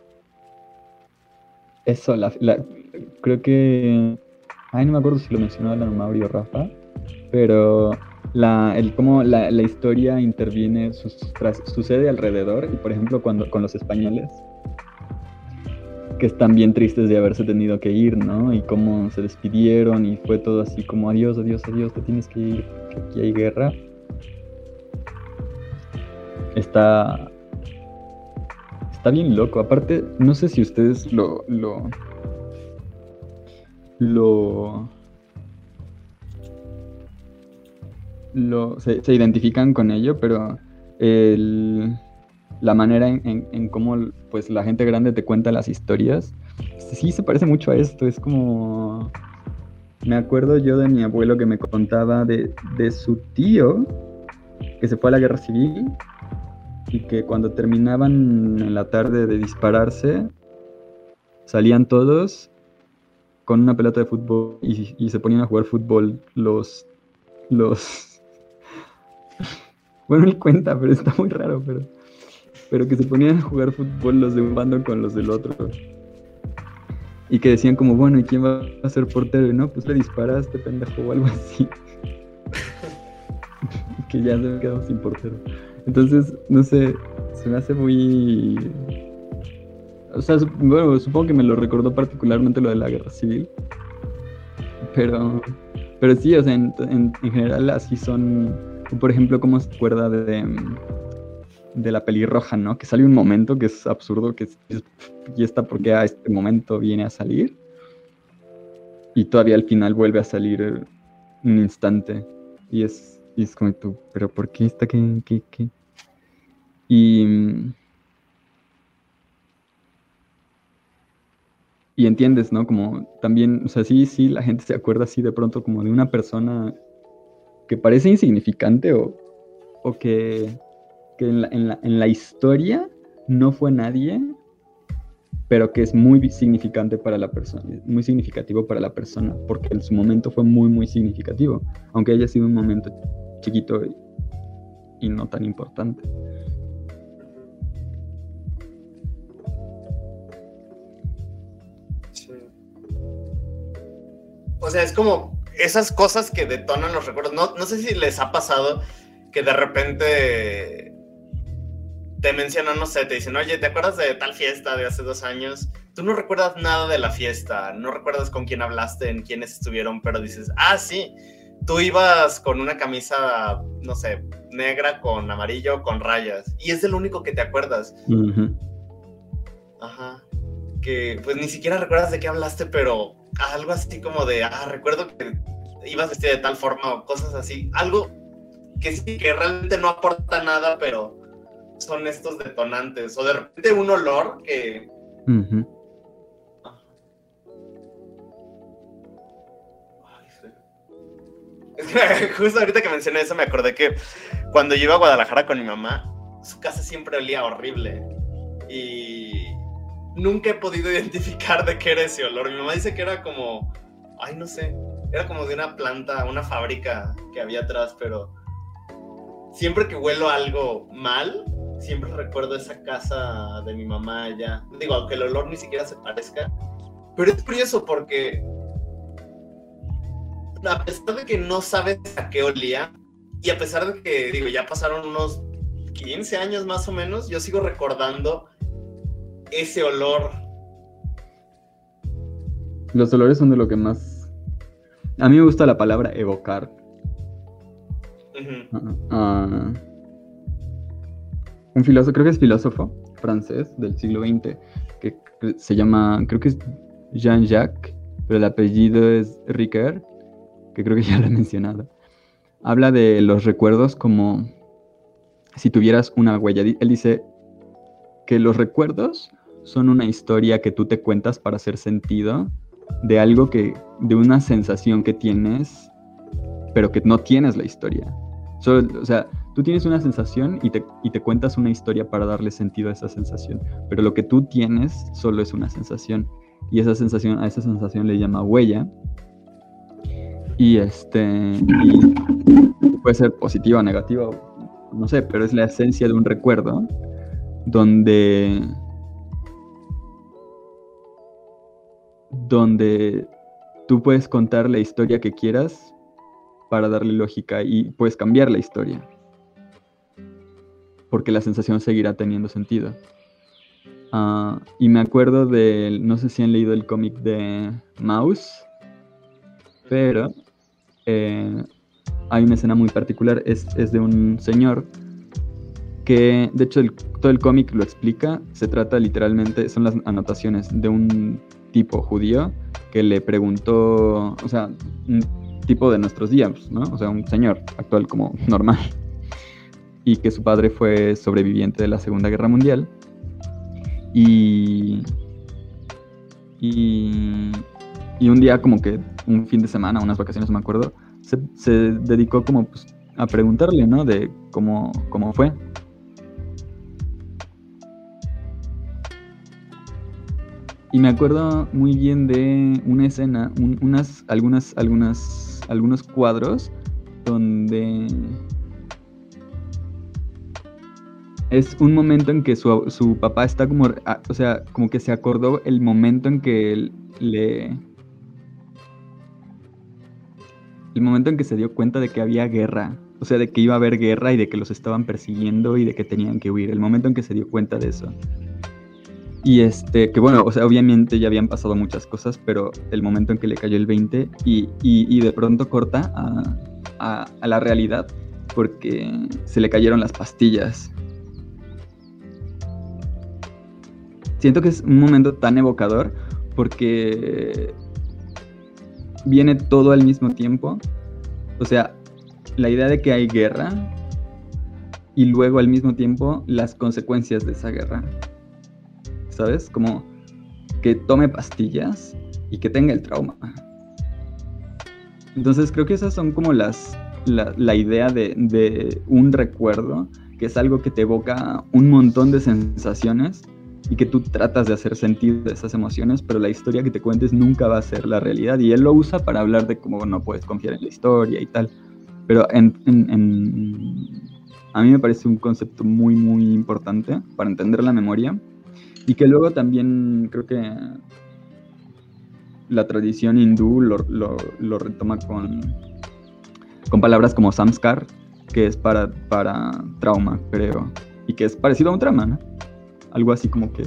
Eso, la, la, creo que... Ay, no me acuerdo si lo mencionó Alan Mauri o Rafa, pero la, el, cómo la, la historia interviene, sus, tras, sucede alrededor, y por ejemplo cuando, con los españoles, que están bien tristes de haberse tenido que ir, ¿no? Y cómo se despidieron y fue todo así como adiós, adiós, adiós, te tienes que ir, que aquí hay guerra. Está, está bien loco. Aparte, no sé si ustedes lo. lo. lo. lo se, se identifican con ello, pero el, la manera en, cómo pues, la gente grande te cuenta las historias, sí se parece mucho a esto. Es como. Me acuerdo yo de mi abuelo que me contaba de, de su tío que se fue a la guerra civil y que cuando terminaban en la tarde de dispararse, salían todos con una pelota de fútbol y, y se ponían a jugar fútbol los... los... bueno, él cuenta, pero está muy raro, pero... Pero que se ponían a jugar fútbol los de un bando con los del otro. Y que decían como, bueno, ¿y quién va a ser portero? Y no, pues le disparaste, pendejo, o algo así. que ya se me quedado sin portero. Entonces, no sé, se me hace muy... O sea, bueno, supongo que me lo recordó particularmente lo de la guerra civil. Pero, pero sí, o sea, en, en, en general así son... Por ejemplo, ¿cómo se acuerda de, de la pelirroja, ¿no? Que sale un momento que es absurdo, que es, y está porque a este momento viene a salir. Y todavía al final vuelve a salir un instante. Y es, es como tú, pero ¿por qué está que, qué, qué? Y, y entiendes, ¿no? Como también, o sea, sí, sí, la gente se acuerda así de pronto como de una persona que parece insignificante o, o que, en, la, en, la, historia no fue nadie, pero que es muy significante para la persona, muy significativo para la persona, porque en su momento fue muy, muy significativo, aunque haya sido un momento chiquito y, no tan importante.
O sea, es como esas cosas que detonan los recuerdos. No, no sé si les ha pasado que de repente te mencionan, no sé, te dicen, oye, ¿te acuerdas de tal fiesta de hace dos años? Tú no recuerdas nada de la fiesta, no recuerdas con quién hablaste, en quiénes estuvieron, pero dices, ah, sí, tú ibas con una camisa, no sé, negra con amarillo, con rayas, y es el único que te acuerdas.
Uh -huh.
Ajá. Que pues ni siquiera recuerdas de qué hablaste, pero algo así como de, ah, recuerdo que ibas vestido de tal forma o cosas así. Algo que sí, que realmente no aporta nada, pero son estos detonantes. O de repente un olor que...
Uh -huh.
Justo ahorita que mencioné eso me acordé que cuando yo iba a Guadalajara con mi mamá, su casa siempre olía horrible. Y nunca he podido identificar de qué era ese olor. Mi mamá dice que era como, ay, no sé, era como de una planta, una fábrica que había atrás, pero siempre que huelo algo mal, siempre recuerdo esa casa de mi mamá allá. Digo, aunque el olor ni siquiera se parezca. Pero es curioso porque a pesar de que no sabes a qué olía, y a pesar de que, digo, ya pasaron unos 15 años más o menos, yo sigo recordando ese olor.
Los olores son de lo que más... A mí me gusta la palabra evocar.
Uh,
un filósofo, creo que es filósofo francés del siglo XX, que se llama, creo que es Jean-Jacques, pero el apellido es Ricard, que creo que ya lo he mencionado. Habla de los recuerdos como si tuvieras una huella. Él dice que los recuerdos son una historia que tú te cuentas para hacer sentido de algo que, de una sensación que tienes, pero que no tienes la historia. O sea, tú tienes una sensación y te, cuentas una historia para darle sentido a esa sensación, pero lo que tú tienes solo es una sensación. Y esa sensación, a esa sensación le llama huella. Y este. Puede ser positiva o negativa, no sé, pero es la esencia de un recuerdo donde. donde tú puedes contar la historia que quieras para darle lógica y puedes cambiar la historia. Porque la sensación seguirá teniendo sentido. Uh, y me acuerdo de, no sé si han leído el cómic de Mouse, pero eh, hay una escena muy particular, es, es, de un señor que de hecho todo el cómic lo explica, se trata literalmente, son las anotaciones de un tipo judío que le preguntó, o sea, tipo de nuestros días, ¿no? O sea, un señor actual como normal, y que su padre fue sobreviviente de la Segunda Guerra Mundial, y, y, y un día como que un fin de semana, unas vacaciones, me acuerdo, se, se dedicó como pues, a preguntarle, ¿no? De cómo, cómo fue. Y me acuerdo muy bien de una escena, un- unas, algunas, algunas, algunos cuadros donde es un momento en que su, su papá está como, o sea, como que se acordó el momento en que le, el momento en que se dio cuenta de que había guerra, o sea, de que iba a haber guerra y de que los estaban persiguiendo y de que tenían que huir, el momento en que se dio cuenta de eso. Y este, que bueno, o sea, obviamente ya habían pasado muchas cosas, pero el momento en que le cayó el 20 y, y- de pronto corta a- a la realidad porque se le cayeron las pastillas. Siento que es un momento tan evocador porque viene todo al mismo tiempo. O sea, la idea de que hay guerra y luego al mismo tiempo las consecuencias de esa guerra. ¿Sabes? Como que tome pastillas y que tenga el trauma. Entonces creo que esas son como las la, la idea de, de un recuerdo, que es algo que te evoca un montón de sensaciones y que tú tratas de hacer sentido de esas emociones, pero la historia que te cuentes nunca va a ser la realidad. Y él lo usa para hablar de cómo no puedes confiar en la historia y tal. Pero en, en- a mí me parece un concepto muy, muy importante para entender la memoria. Y que luego también creo que la tradición hindú lo, lo- retoma con, con palabras como samskar, que es para, para trauma, creo. Y que es parecido a un trauma, ¿no? Algo así como que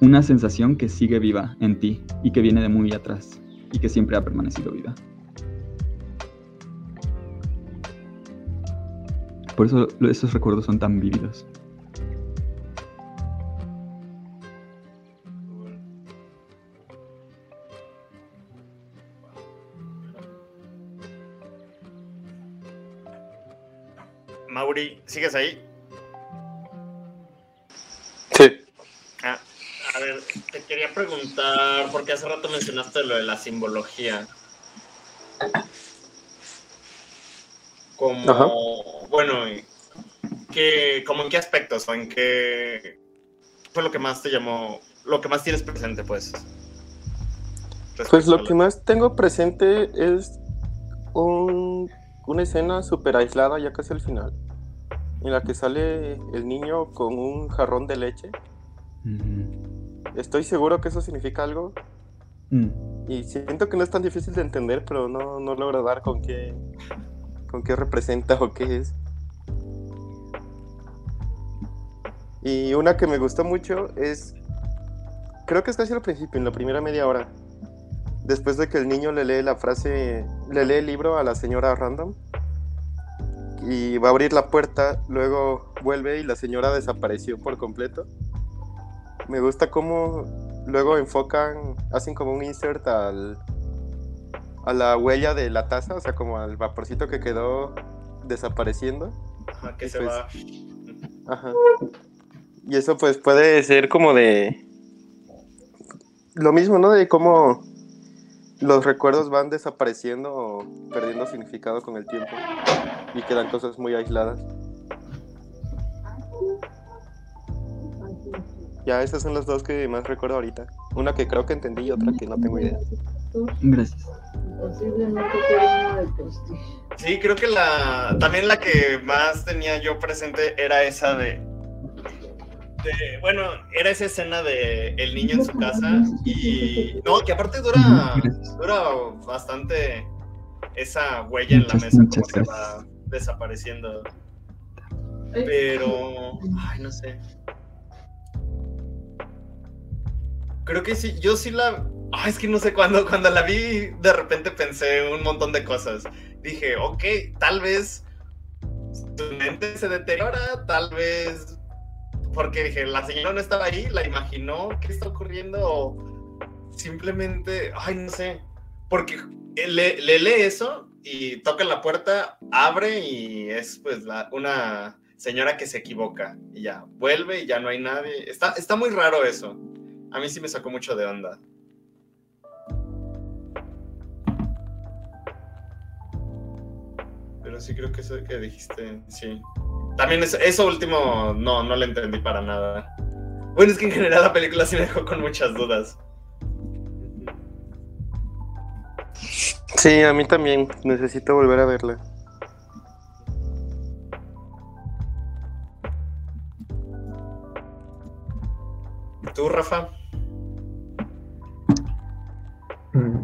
una sensación que sigue viva en ti y que viene de muy atrás y que siempre ha permanecido viva. Por eso esos recuerdos son tan vívidos.
¿Sigues ahí?
Sí.
Ah, a ver, te quería preguntar, porque hace rato mencionaste lo de la simbología. Como,
Ajá.
bueno, ¿qué, como en qué aspectos o en qué fue lo que más te llamó, lo que más tienes presente, pues?
Pues lo que más tengo presente es un- una escena súper aislada ya casi al final, en la que sale el niño con un jarrón de leche. Estoy seguro que eso significa algo
Mm.
y siento que no es tan difícil de entender, pero no, no logro dar con qué, con qué representa o qué es. Y una que me gustó mucho es, creo que es casi al principio, en la primera media hora, después de que el niño le lee la frase, le lee el libro a la señora random y va a abrir la puerta, luego vuelve y la señora desapareció por completo. Me gusta cómo luego enfocan, hacen como un insert al, a la huella de la taza, o sea, como al vaporcito que quedó desapareciendo.
Ajá, que
y
se
pues-
va.
Ajá. Y eso pues puede ser como de... Lo mismo, ¿no? De cómo los recuerdos van desapareciendo o perdiendo significado con el tiempo y quedan cosas muy aisladas. Ya, esas son las dos que más recuerdo ahorita. Una que creo que entendí y otra que no tengo idea.
Gracias.
Sí, creo que la también la que más tenía yo presente era esa de, de- bueno, era esa escena de el niño en su casa y no, que aparte dura dura bastante esa huella en la mesa como
gracias.
va desapareciendo. Pero ay, no sé. Creo que sí, yo sí la Ay, es que no sé cuándo cuando la vi de repente pensé un montón de cosas. Dije, ok, tal vez su mente se deteriora, tal vez porque dije, la señora no estaba ahí, la imaginó, ¿qué está ocurriendo? O simplemente, ay, no sé, porque le, le lee eso y toca la puerta, abre y es pues una señora que se equivoca y ya vuelve y ya no hay nadie. Está, está muy raro eso. A mí sí me sacó mucho de onda. Pero sí creo que eso que dijiste, sí. También eso, eso último no, no lo entendí para nada. Bueno, es que en general la película sí me dejó con muchas dudas.
Sí, a mí también. Necesito volver a verla.
¿Tú, Rafa?
Mm.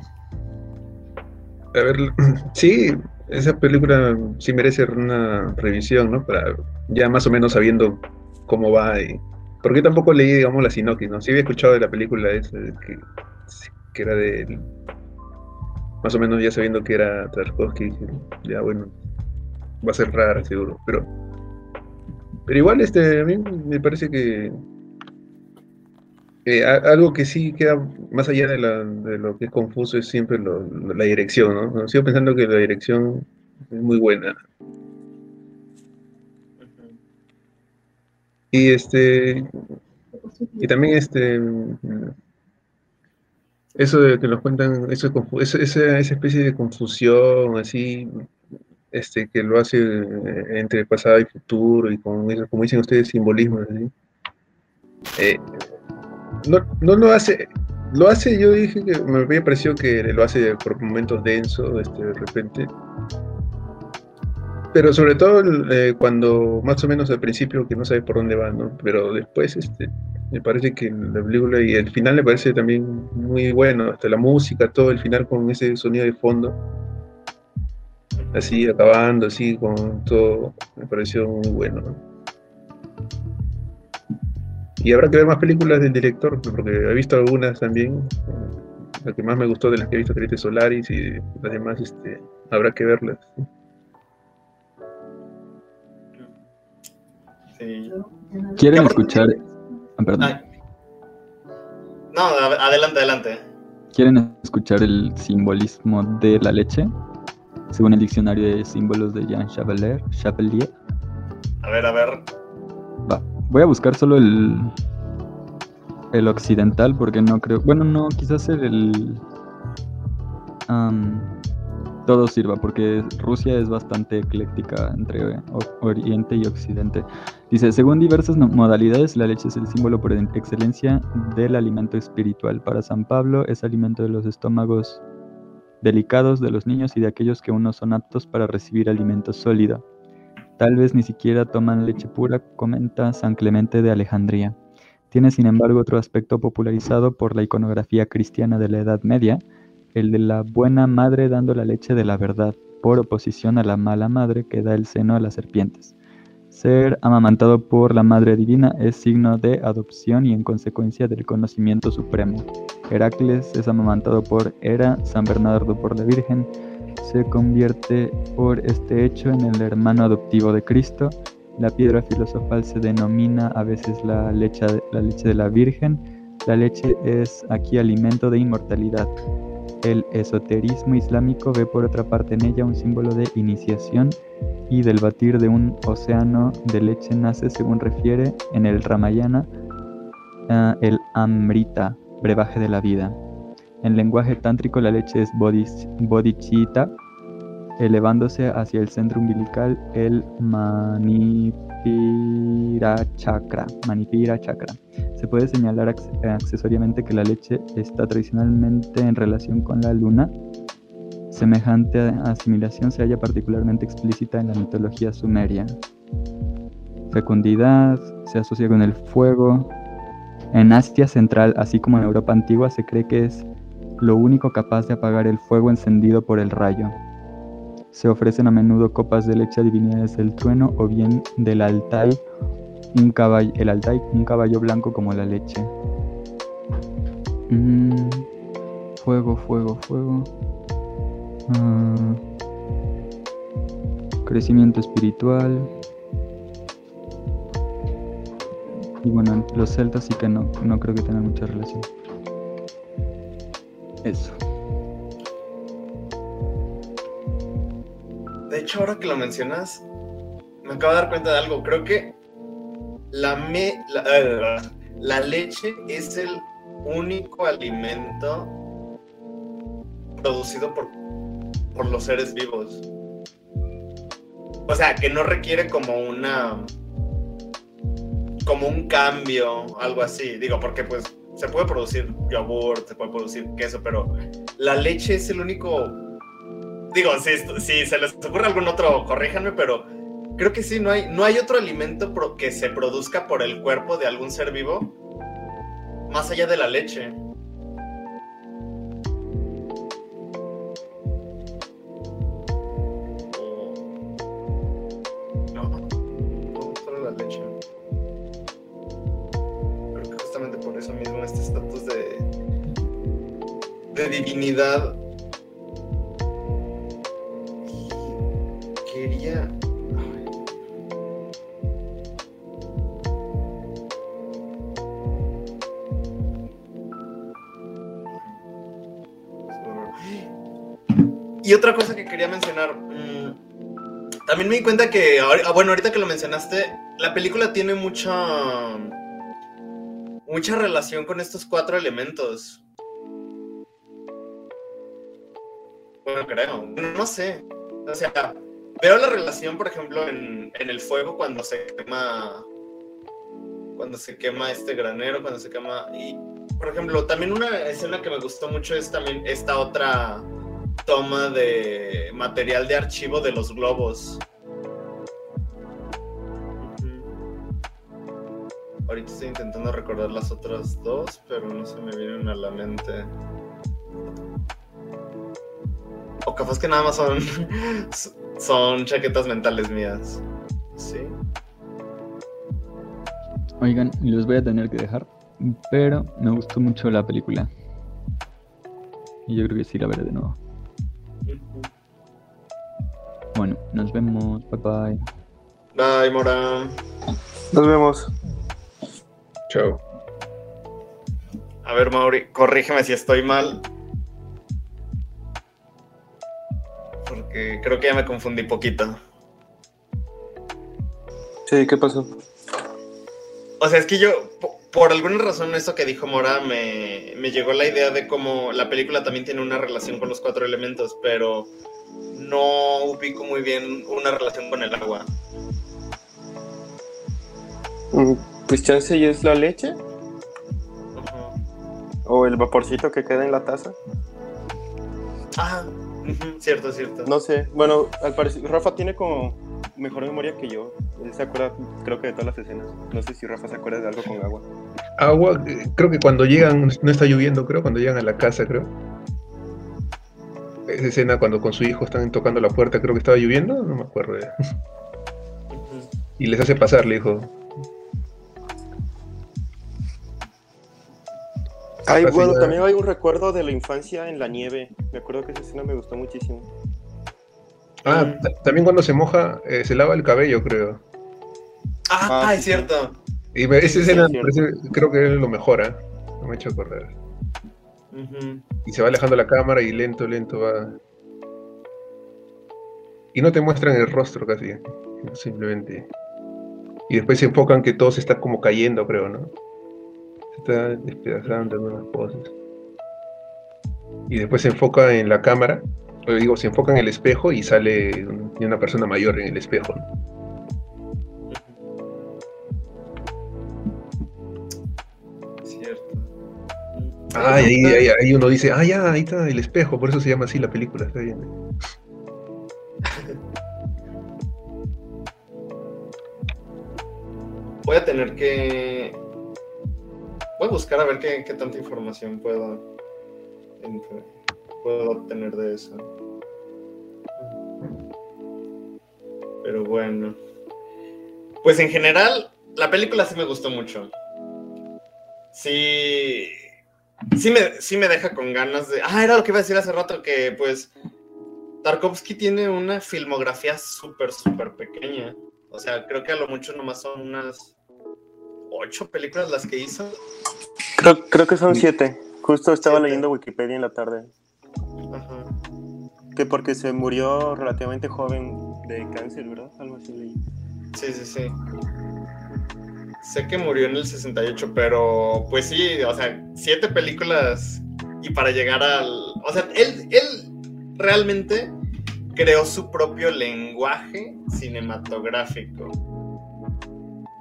A ver, sí, esa película sí merece una revisión, ¿no? Para ya más o menos sabiendo cómo va y... Porque tampoco leí, digamos, la sinopsis, ¿no? Sí había escuchado de la película esa, que, que era de... Más o menos ya sabiendo que era Tarkovsky, ya bueno, va a ser rara seguro, pero... Pero igual, este, a mí me parece que eh, algo que sí queda más allá de, la- de lo que es confuso es siempre la dirección, ¿no? Sigo pensando que la dirección es muy buena. Y este, y también este, eso de que nos cuentan, esa, especie de confusión así, este, que lo hace eh, entre pasado y futuro y como, como dicen ustedes, simbolismo, así. Eh, no, no lo hace, lo hace, yo dije que me había parecido que lo hace por momentos denso, este, de repente. Pero sobre todo eh, cuando más o menos al principio que no sabe por dónde va, ¿no? Pero después, este, me parece que la película y el final me parece también muy bueno, hasta la música, todo el final con ese sonido de fondo, así acabando, así con todo, me pareció muy bueno, ¿no? Y habrá que ver más películas del director, porque he visto algunas también. La que más me gustó de las que he visto, Crete Solaris, y las demás, este, habrá que verlas.
Sí.
¿Quieren escuchar? ah, perdón.
Ay. No, adelante, adelante.
¿Quieren escuchar el simbolismo de la leche? Según el diccionario de símbolos de Jean. Chevalier.
A ver, a ver.
Va. Voy a buscar solo el. El occidental, porque no creo. Bueno, no, quizás el. todo sirva, porque Rusia es bastante ecléctica entre Oriente y Occidente. Dice: según diversas modalidades, la leche es el símbolo por excelencia del alimento espiritual. Para San Pablo, es alimento de los estómagos delicados de los niños y de aquellos que aún no son aptos para recibir alimento sólido. Tal vez ni siquiera toman leche pura, comenta San Clemente de Alejandría. Tiene sin embargo otro aspecto popularizado por la iconografía cristiana de la Edad Media, el de la buena madre dando la leche de la verdad, por oposición a la mala madre que da el seno a las serpientes. Ser amamantado por la Madre Divina es signo de adopción y en consecuencia del conocimiento supremo. Heracles es amamantado por Hera, San Bernardo por la Virgen, se convierte por este hecho en el hermano adoptivo de Cristo. La piedra filosofal se denomina a veces la leche, la leche de la Virgen. La leche es aquí alimento de inmortalidad. El esoterismo islámico ve por otra parte en ella un símbolo de iniciación y del batir de un océano de leche nace, según refiere en el Ramayana, ah, el Amrita, brebaje de la vida. En lenguaje tántrico la leche es bodhis- elevándose hacia el centro umbilical el Manipira Chakra. Manipira Chakra. Se puede señalar acce- accesoriamente que la leche está tradicionalmente en relación con la luna. Semejante asimilación se halla particularmente explícita en la mitología sumeria. Fecundidad se asocia con el fuego. En Asia Central, así como en Europa antigua, se cree que es lo único capaz de apagar el fuego encendido por el rayo. Se ofrecen a menudo copas de leche a divinidades del trueno o bien del altai, un caballo, el altai, un caballo blanco como la leche. Mm, fuego, fuego, fuego. Ah, crecimiento espiritual. Y bueno, los celtas sí que no, no creo que tengan mucha relación. Eso.
De hecho, ahora que lo mencionas, me acabo de dar cuenta de algo. Creo que la, me- eh, la leche es el único alimento producido por, por los seres vivos. O sea, que no requiere como una. como un cambio, algo así. Digo, porque pues se puede producir yogur, se puede producir queso, pero la leche es el único. Digo, si, si se les ocurre algún otro, corríjanme, pero creo que sí, no hay, no hay otro alimento que se produzca por el cuerpo de algún ser vivo más allá de la leche. Estatus de, de divinidad quería. Y otra cosa que quería mencionar. mm, también me di cuenta que, ah, bueno, ahorita que lo mencionaste, la película tiene mucha. Mucha relación con estos cuatro elementos. Bueno, creo. No sé. O sea, veo la relación, por ejemplo, en el fuego cuando se quema. Cuando se quema este granero, cuando se quema. Y, por ejemplo, también una escena que me gustó mucho es también esta otra toma de material de archivo de los globos. Ahorita estoy intentando recordar las otras dos, pero no se me vienen a la mente. O capaz que nada más son, son chaquetas mentales mías. Sí.
Oigan, los voy a tener que dejar, pero me gustó mucho la película. Y yo creo que sí la veré de nuevo. Bueno, nos vemos. Bye bye.
Bye, Mora.
Nos vemos.
Chao.
A ver, Mauri, corrígeme si estoy mal. Porque creo que ya me confundí poquito.
Sí, ¿qué pasó?
O sea, es que yo, po- por alguna razón, eso que dijo Mora me, me llegó la idea de cómo la película también tiene una relación con los cuatro elementos, pero no ubico muy bien una relación con el agua.
Mm, Pues chance y es la leche o el vaporcito que queda en la taza.
Ah, cierto, cierto.
No sé. Bueno, al parecer Rafa tiene como mejor memoria que yo. Él se acuerda, creo que de todas las escenas. No sé si Rafa se acuerda de algo con agua.
Agua, creo que cuando llegan, no está lloviendo, creo, cuando llegan a la casa, creo. Esa escena cuando con su hijo están tocando la puerta, creo que estaba lloviendo, no me acuerdo. ya. Y les hace pasar, le dijo.
Ay, bueno, también hay un recuerdo de la infancia en la nieve. Me acuerdo que esa escena me gustó muchísimo.
Ah,
Mm.
ta- también cuando se moja, eh, se lava el cabello, creo.
Ah,
Ah,
es
sí,
cierto.
Y me- esa
Sí,
escena
sí,
me parece- creo que es lo mejora. No me he hecho acordar.
Ujú.
Y se va alejando la cámara y lento, lento va. Y no te muestran el rostro casi. Simplemente. Y después se enfocan que todo se está como cayendo, creo, ¿no? Se está despedazando en unas cosas. Y después se enfoca en la cámara. O digo, se enfoca en el espejo y sale un- una persona mayor en el espejo.
Cierto.
Ah, y ahí, ahí- ahí uno dice, ah, ya, ahí está el espejo, por eso se llama así la película, está bien.
Voy a tener que. Voy a buscar a ver qué, qué tanta información puedo, puedo obtener de eso. Pero bueno. Pues en general, la película sí me gustó mucho. Sí. Sí me, sí me deja con ganas de. Ah, era lo que iba a decir hace rato, que pues. Tarkovsky tiene una filmografía súper, súper pequeña. O sea, creo que a lo mucho nomás son unas ocho películas las que hizo.
Creo, creo que son siete. Justo estaba
Siete.
leyendo Wikipedia en la tarde.
Ajá.
Que porque se murió relativamente joven de cáncer, ¿verdad? Algo así leí.
Sí, sí, sí. Sé que murió en el 68, pero pues sí, o sea, siete películas y para llegar al... O sea, él, él realmente creó su propio lenguaje cinematográfico.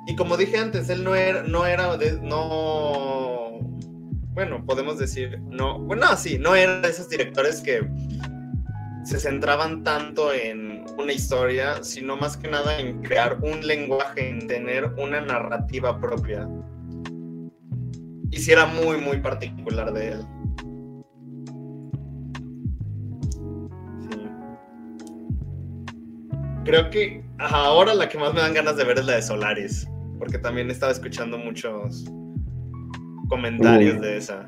Y como dije antes, él no era, no era, de- no, bueno, podemos decir, no, bueno, sí, no era de esos directores que se centraban tanto en una historia, sino más que nada en crear un lenguaje, en tener una narrativa propia. Y sí era muy, muy particular de él. Creo que ahora la que más me dan ganas de ver es la de Solaris, porque también estaba escuchando muchos comentarios
Uy.
de esa.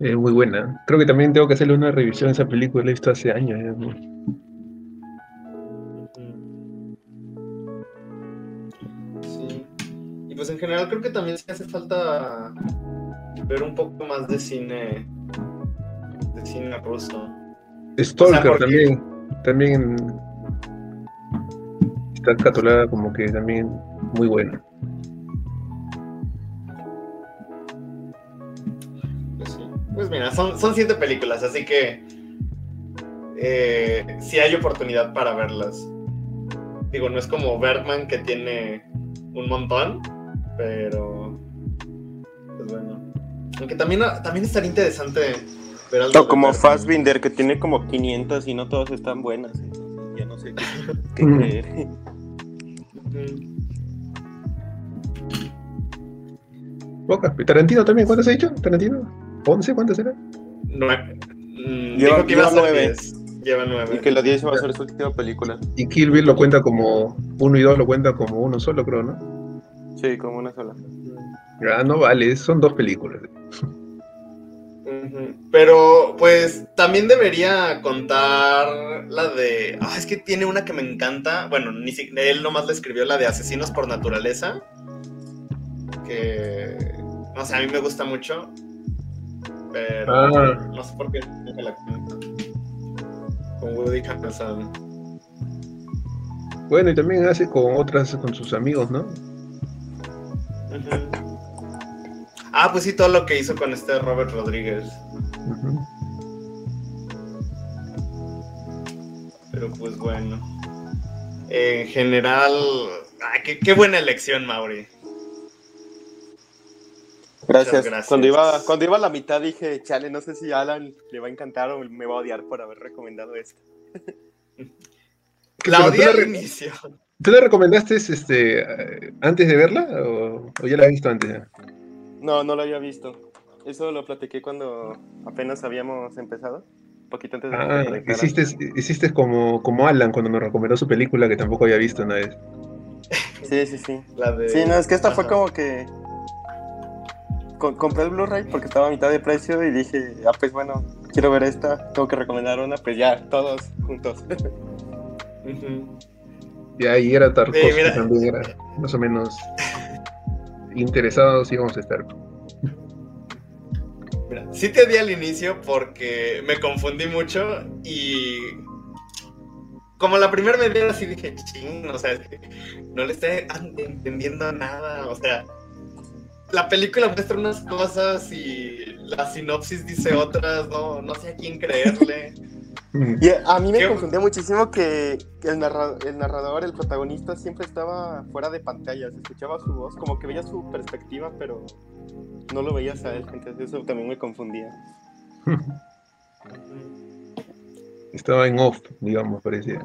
Es muy buena. Creo que también tengo que hacerle una revisión a esa película, la he visto hace años. ¿no?
Sí. Y pues en general creo que también sí hace falta ver un poco más de cine de cine ruso.
Stalker
porque-
también. También está catolada como que también muy buena.
Pues sí. Pues mira, son, son siete películas, así que eh, sí hay oportunidad para verlas. Digo, no es como Bergman que tiene un montón, pero pues bueno. Aunque también, también estaría interesante ver algo.
No,
de
como. Fassbinder, que tiene como 500 y no todas están buenas. entonces ya no sé qué, qué creer.
Pocas. Tarantino también, ¿cuántas has dicho? ¿Tarantino? ¿11? ¿Cuántas eran?
Nue- mm,
Lleva-
que
lleva nueve.
10. Lleva nueve.
Y que la 10 va a ser su última película.
Y Kill Bill lo cuenta como uno y dos lo cuenta como uno solo, creo, ¿no?
Sí, como una sola.
Ah, no vale, son dos películas.
Pero pues también debería contar la de... Ah, es que tiene una que me encanta. Bueno, ni si... él nomás le escribió la de Asesinos por Naturaleza. Que... No sé, a mí me gusta mucho. Pero...
Ah.
No sé por qué nunca la cuento. Con Woody Harrelson.
Bueno, y también hace con otras, con sus amigos, ¿no?
Ujú. Ah, pues sí, todo lo que hizo con este Robert Rodríguez. Pero pues bueno. En general, ah, qué, qué buena elección, Mauri.
Gracias.
gracias.
Cuando, iba, cuando iba a la mitad dije, chale, no sé si Alan le va a encantar o me va a odiar por haber recomendado esto.
La odié
tú la
al inicio.
¿Tú la recomendaste este, eh, antes de verla o, o ya la has visto antes?
No, no lo había visto. Eso lo platiqué cuando apenas habíamos empezado. Un poquito antes de
Ah, hiciste, hiciste como, como Alan cuando me recomendó su película que tampoco había visto una vez.
Sí, sí, sí.
La de...
Sí, no, es que esta fue
Ajá.
como que. Co- compré el Blu-ray porque estaba a mitad de precio y dije, ah, pues bueno, quiero ver esta, tengo que recomendar una, pues ya, todos juntos.
Ujú.
Y ahí era Tarkovsky
mira.
también era más o menos interesados íbamos a estar.
Mira, sí te di al inicio porque me confundí mucho y como la primera media así dije, ching, o sea, es que no le estoy entendiendo nada, o sea, la película muestra unas cosas y la sinopsis dice otras, no, no sé a quién creerle.
Y a mí me
¿Qué?
confundía muchísimo que que el, narra- el narrador, el protagonista, siempre estaba fuera de pantalla, se escuchaba su voz, como que veía su perspectiva, pero no lo veías a él, entonces eso también me confundía.
Estaba en off, digamos, parecía.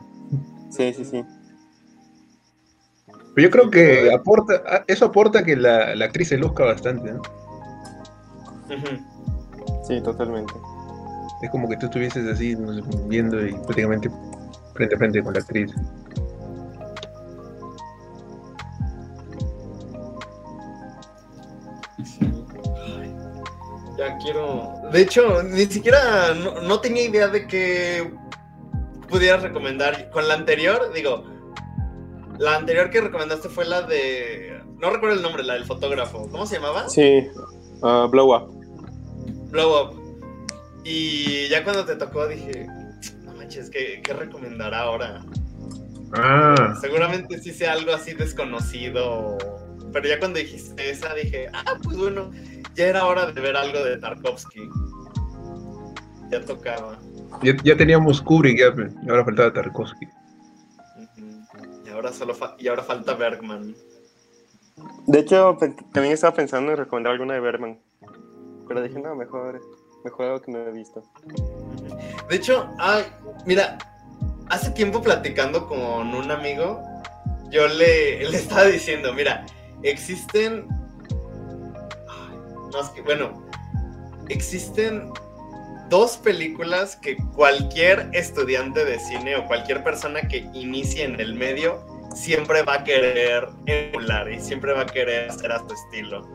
Sí, sí, sí.
Pero yo creo que aporta, ah, eso aporta que la, la actriz se luzca bastante, ¿no?
Sí, totalmente.
Es como que tú estuvieses así, no sé, viendo y prácticamente frente a frente con la actriz.
Ay, Ya quiero. De hecho, ni siquiera no, no tenía idea de que pudieras recomendar. Con la anterior, digo, la anterior que recomendaste fue la de no recuerdo el nombre, la del fotógrafo. ¿Cómo se llamaba?
Sí, ah, Blow Up.
Blow Up. Y ya cuando te tocó dije, no manches, ¿qué, qué recomendará ahora?
Ah,
Seguramente sí sea algo así desconocido. Pero ya cuando dijiste esa dije, ah, pues bueno, ya era hora de ver algo de Tarkovsky. Ya tocaba.
ya, ya teníamos Kubrick, ya, ahora faltaba Tarkovsky.
Y ahora solo fa- y ahora falta Bergman.
De hecho, también estaba pensando en recomendar alguna de Berman. Pero dije, no, mejor, mejor algo que no he visto.
De hecho, ay, mira, hace tiempo platicando con un amigo, yo le, le estaba diciendo, mira, existen, ay, no, es que, bueno, existen dos películas que cualquier estudiante de cine o cualquier persona que inicie en el medio siempre va a querer emular y siempre va a querer hacer a su estilo.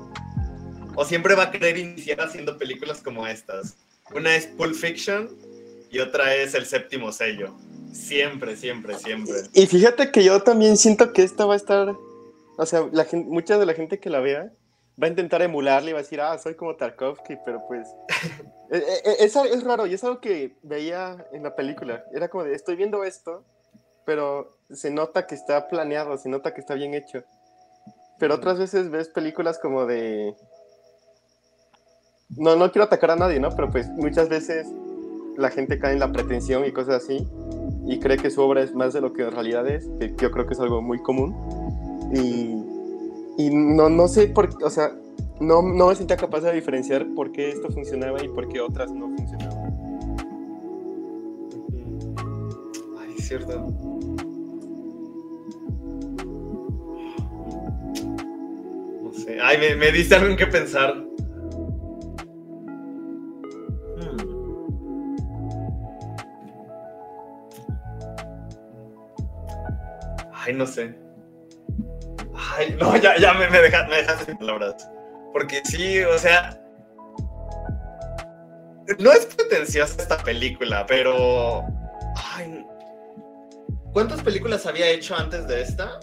O siempre va a querer iniciar haciendo películas como estas. Una es Pulp Fiction y otra es El Séptimo Sello. Siempre, siempre, siempre.
Y fíjate que yo también siento que esta va a estar. O sea, la mucha de la gente que la vea va a intentar emularle y va a decir, ah, soy como Tarkovsky, pero pues. eh, eh, es, es raro y es algo que veía en la película. Era como de, estoy viendo esto, pero se nota que está planeado, se nota que está bien hecho. Pero otras veces ves películas como de. No, no quiero atacar a nadie, ¿no? Pero pues muchas veces la gente cae en la pretensión y cosas así y cree que su obra es más de lo que en realidad es, que yo creo que es algo muy común. Y, y no, no sé por o sea, no, no me sentía capaz de diferenciar por qué esto funcionaba y por qué otras no funcionaban.
Cierto. No sé. Ay, me, me diste algo en qué pensar. Hmm. Ay, no sé. Ay, no, ya, ya me, me, me dejaste sin palabras. Porque sí, o sea. No es pretenciosa esta película, pero. Ay. ¿Cuántas películas había hecho antes de esta?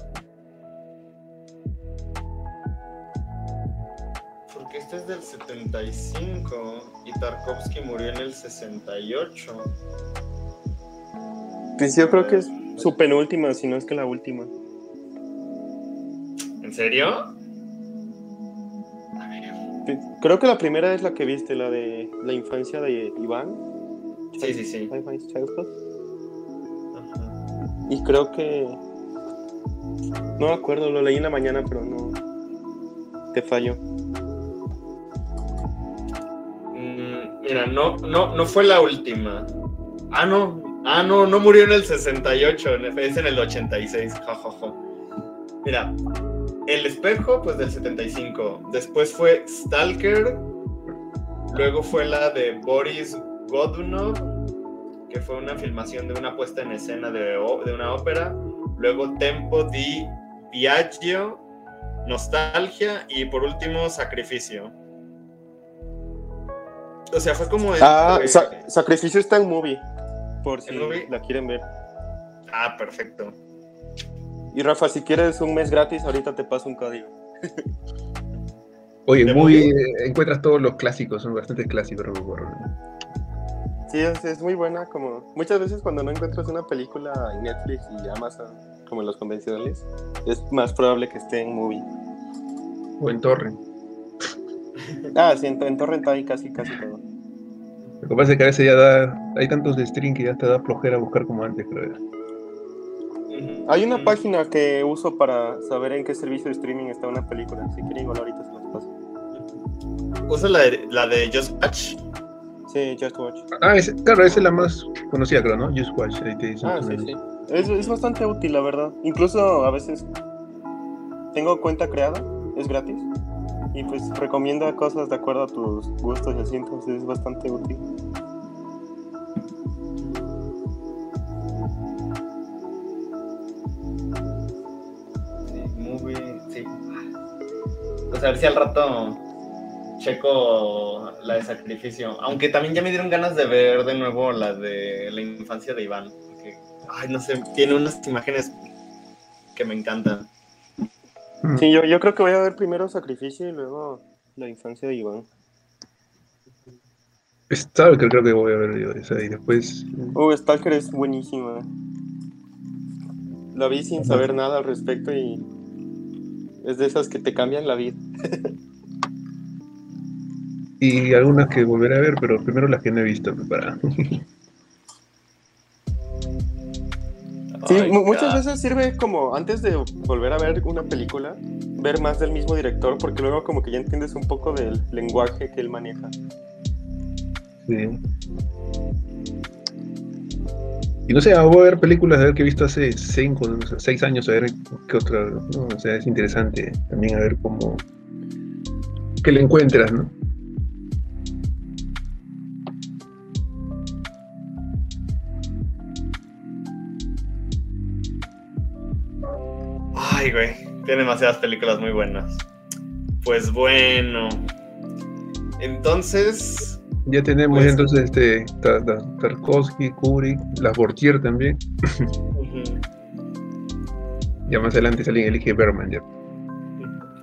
Porque este es del 75 y Tarkovsky murió en el 68.
Pues yo creo que es su penúltima, si no es que la última.
¿En serio?
Creo que la primera es la que viste, la de la infancia de Iván.
Sí, sí, sí.
Ivan's Childhood. Y creo que. No me acuerdo, lo leí en la mañana, pero no. Te fallo.
Mm, mira, no, no, no fue la última. Ah, no. Ah, no, no murió en el 68, en- es en el 86. Ja, ja, ja. Mira, El espejo, pues del 75. Después fue Stalker. Luego fue la de Boris Godunov, que fue una filmación de una puesta en escena de, de una ópera. Luego Tempo di Viaggio, Nostalgia y por último Sacrificio. O sea, fue como...
Ah, Sa- Sacrificio está en movie. Por si la quieren ver.
Ah, perfecto.
Y Rafa, si quieres un mes gratis, ahorita te paso un código.
Oye,
¿De
muy,
movie?
encuentras todos los clásicos, son bastante clásicos.
Sí, es, es muy buena. Como muchas veces cuando no encuentras una película en Netflix y Amazon, como en los convencionales, es más probable que esté en movie.
O en Torrent.
Ah, sí, en, en Torrent hay casi, casi todo.
Lo que pasa es que a veces ya da, hay tantos de stream que ya te da flojera buscar como antes, creo.
Hay una página que uso para saber en qué servicio de streaming está una película. Si quieren, igual ahorita se las paso.
¿Usa la de, la de Just Watch?
Sí, Just Watch.
Ah, ese- claro, esa es la más conocida, creo, ¿no? Just Watch. Ahí te dicen
Ah, sí,
menos.
sí. Es, es bastante útil, la verdad. Incluso a veces tengo cuenta creada, es gratis. Y pues recomienda cosas de acuerdo a tus gustos y así, entonces es bastante útil.
Sí. O sea, a ver si al rato checo la de sacrificio. Aunque también ya me dieron ganas de ver de nuevo la de la infancia de Iván. porque, ay, no sé, tiene unas imágenes que me encantan.
Mm.
Sí, yo, yo creo que voy a ver primero Sacrificio y luego La infancia de Iván.
Stalker creo que voy a ver yo esa y después
Uh, Stalker es buenísima. La vi sin saber nada al respecto y es de esas que te cambian la vida.
y algunas que volveré a ver, pero primero las que no he visto pues, para
Sí,
Ay,
muchas
God.
veces sirve como antes de volver a ver una película, ver más del mismo director, porque luego como que ya entiendes un poco del lenguaje que él maneja.
Sí. Y no sé, voy a ver películas a ver que he visto hace cinco, no sé, seis años, a ver qué otra, ¿no? O sea, es interesante también a ver cómo, qué le encuentras, ¿no?
Ay, güey. Tiene demasiadas películas muy buenas. Pues bueno. Entonces.
Ya tenemos
Pues-
entonces este Ta- Ta- Tarkovsky, Kubrick, las Bortier también. Ya más adelante salen elige Berman ya.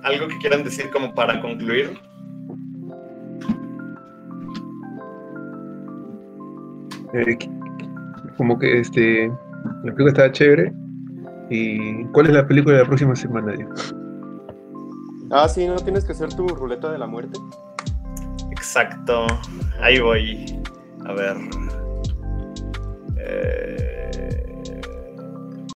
¿Algo que quieran decir como para concluir?
Eh, como que este la película estaba chévere. ¿Y cuál es la película de la próxima semana? ya?
Ah, sí, ¿no tienes que hacer tu ruleta de la muerte?
Exacto. Ahí voy. A ver. Eh,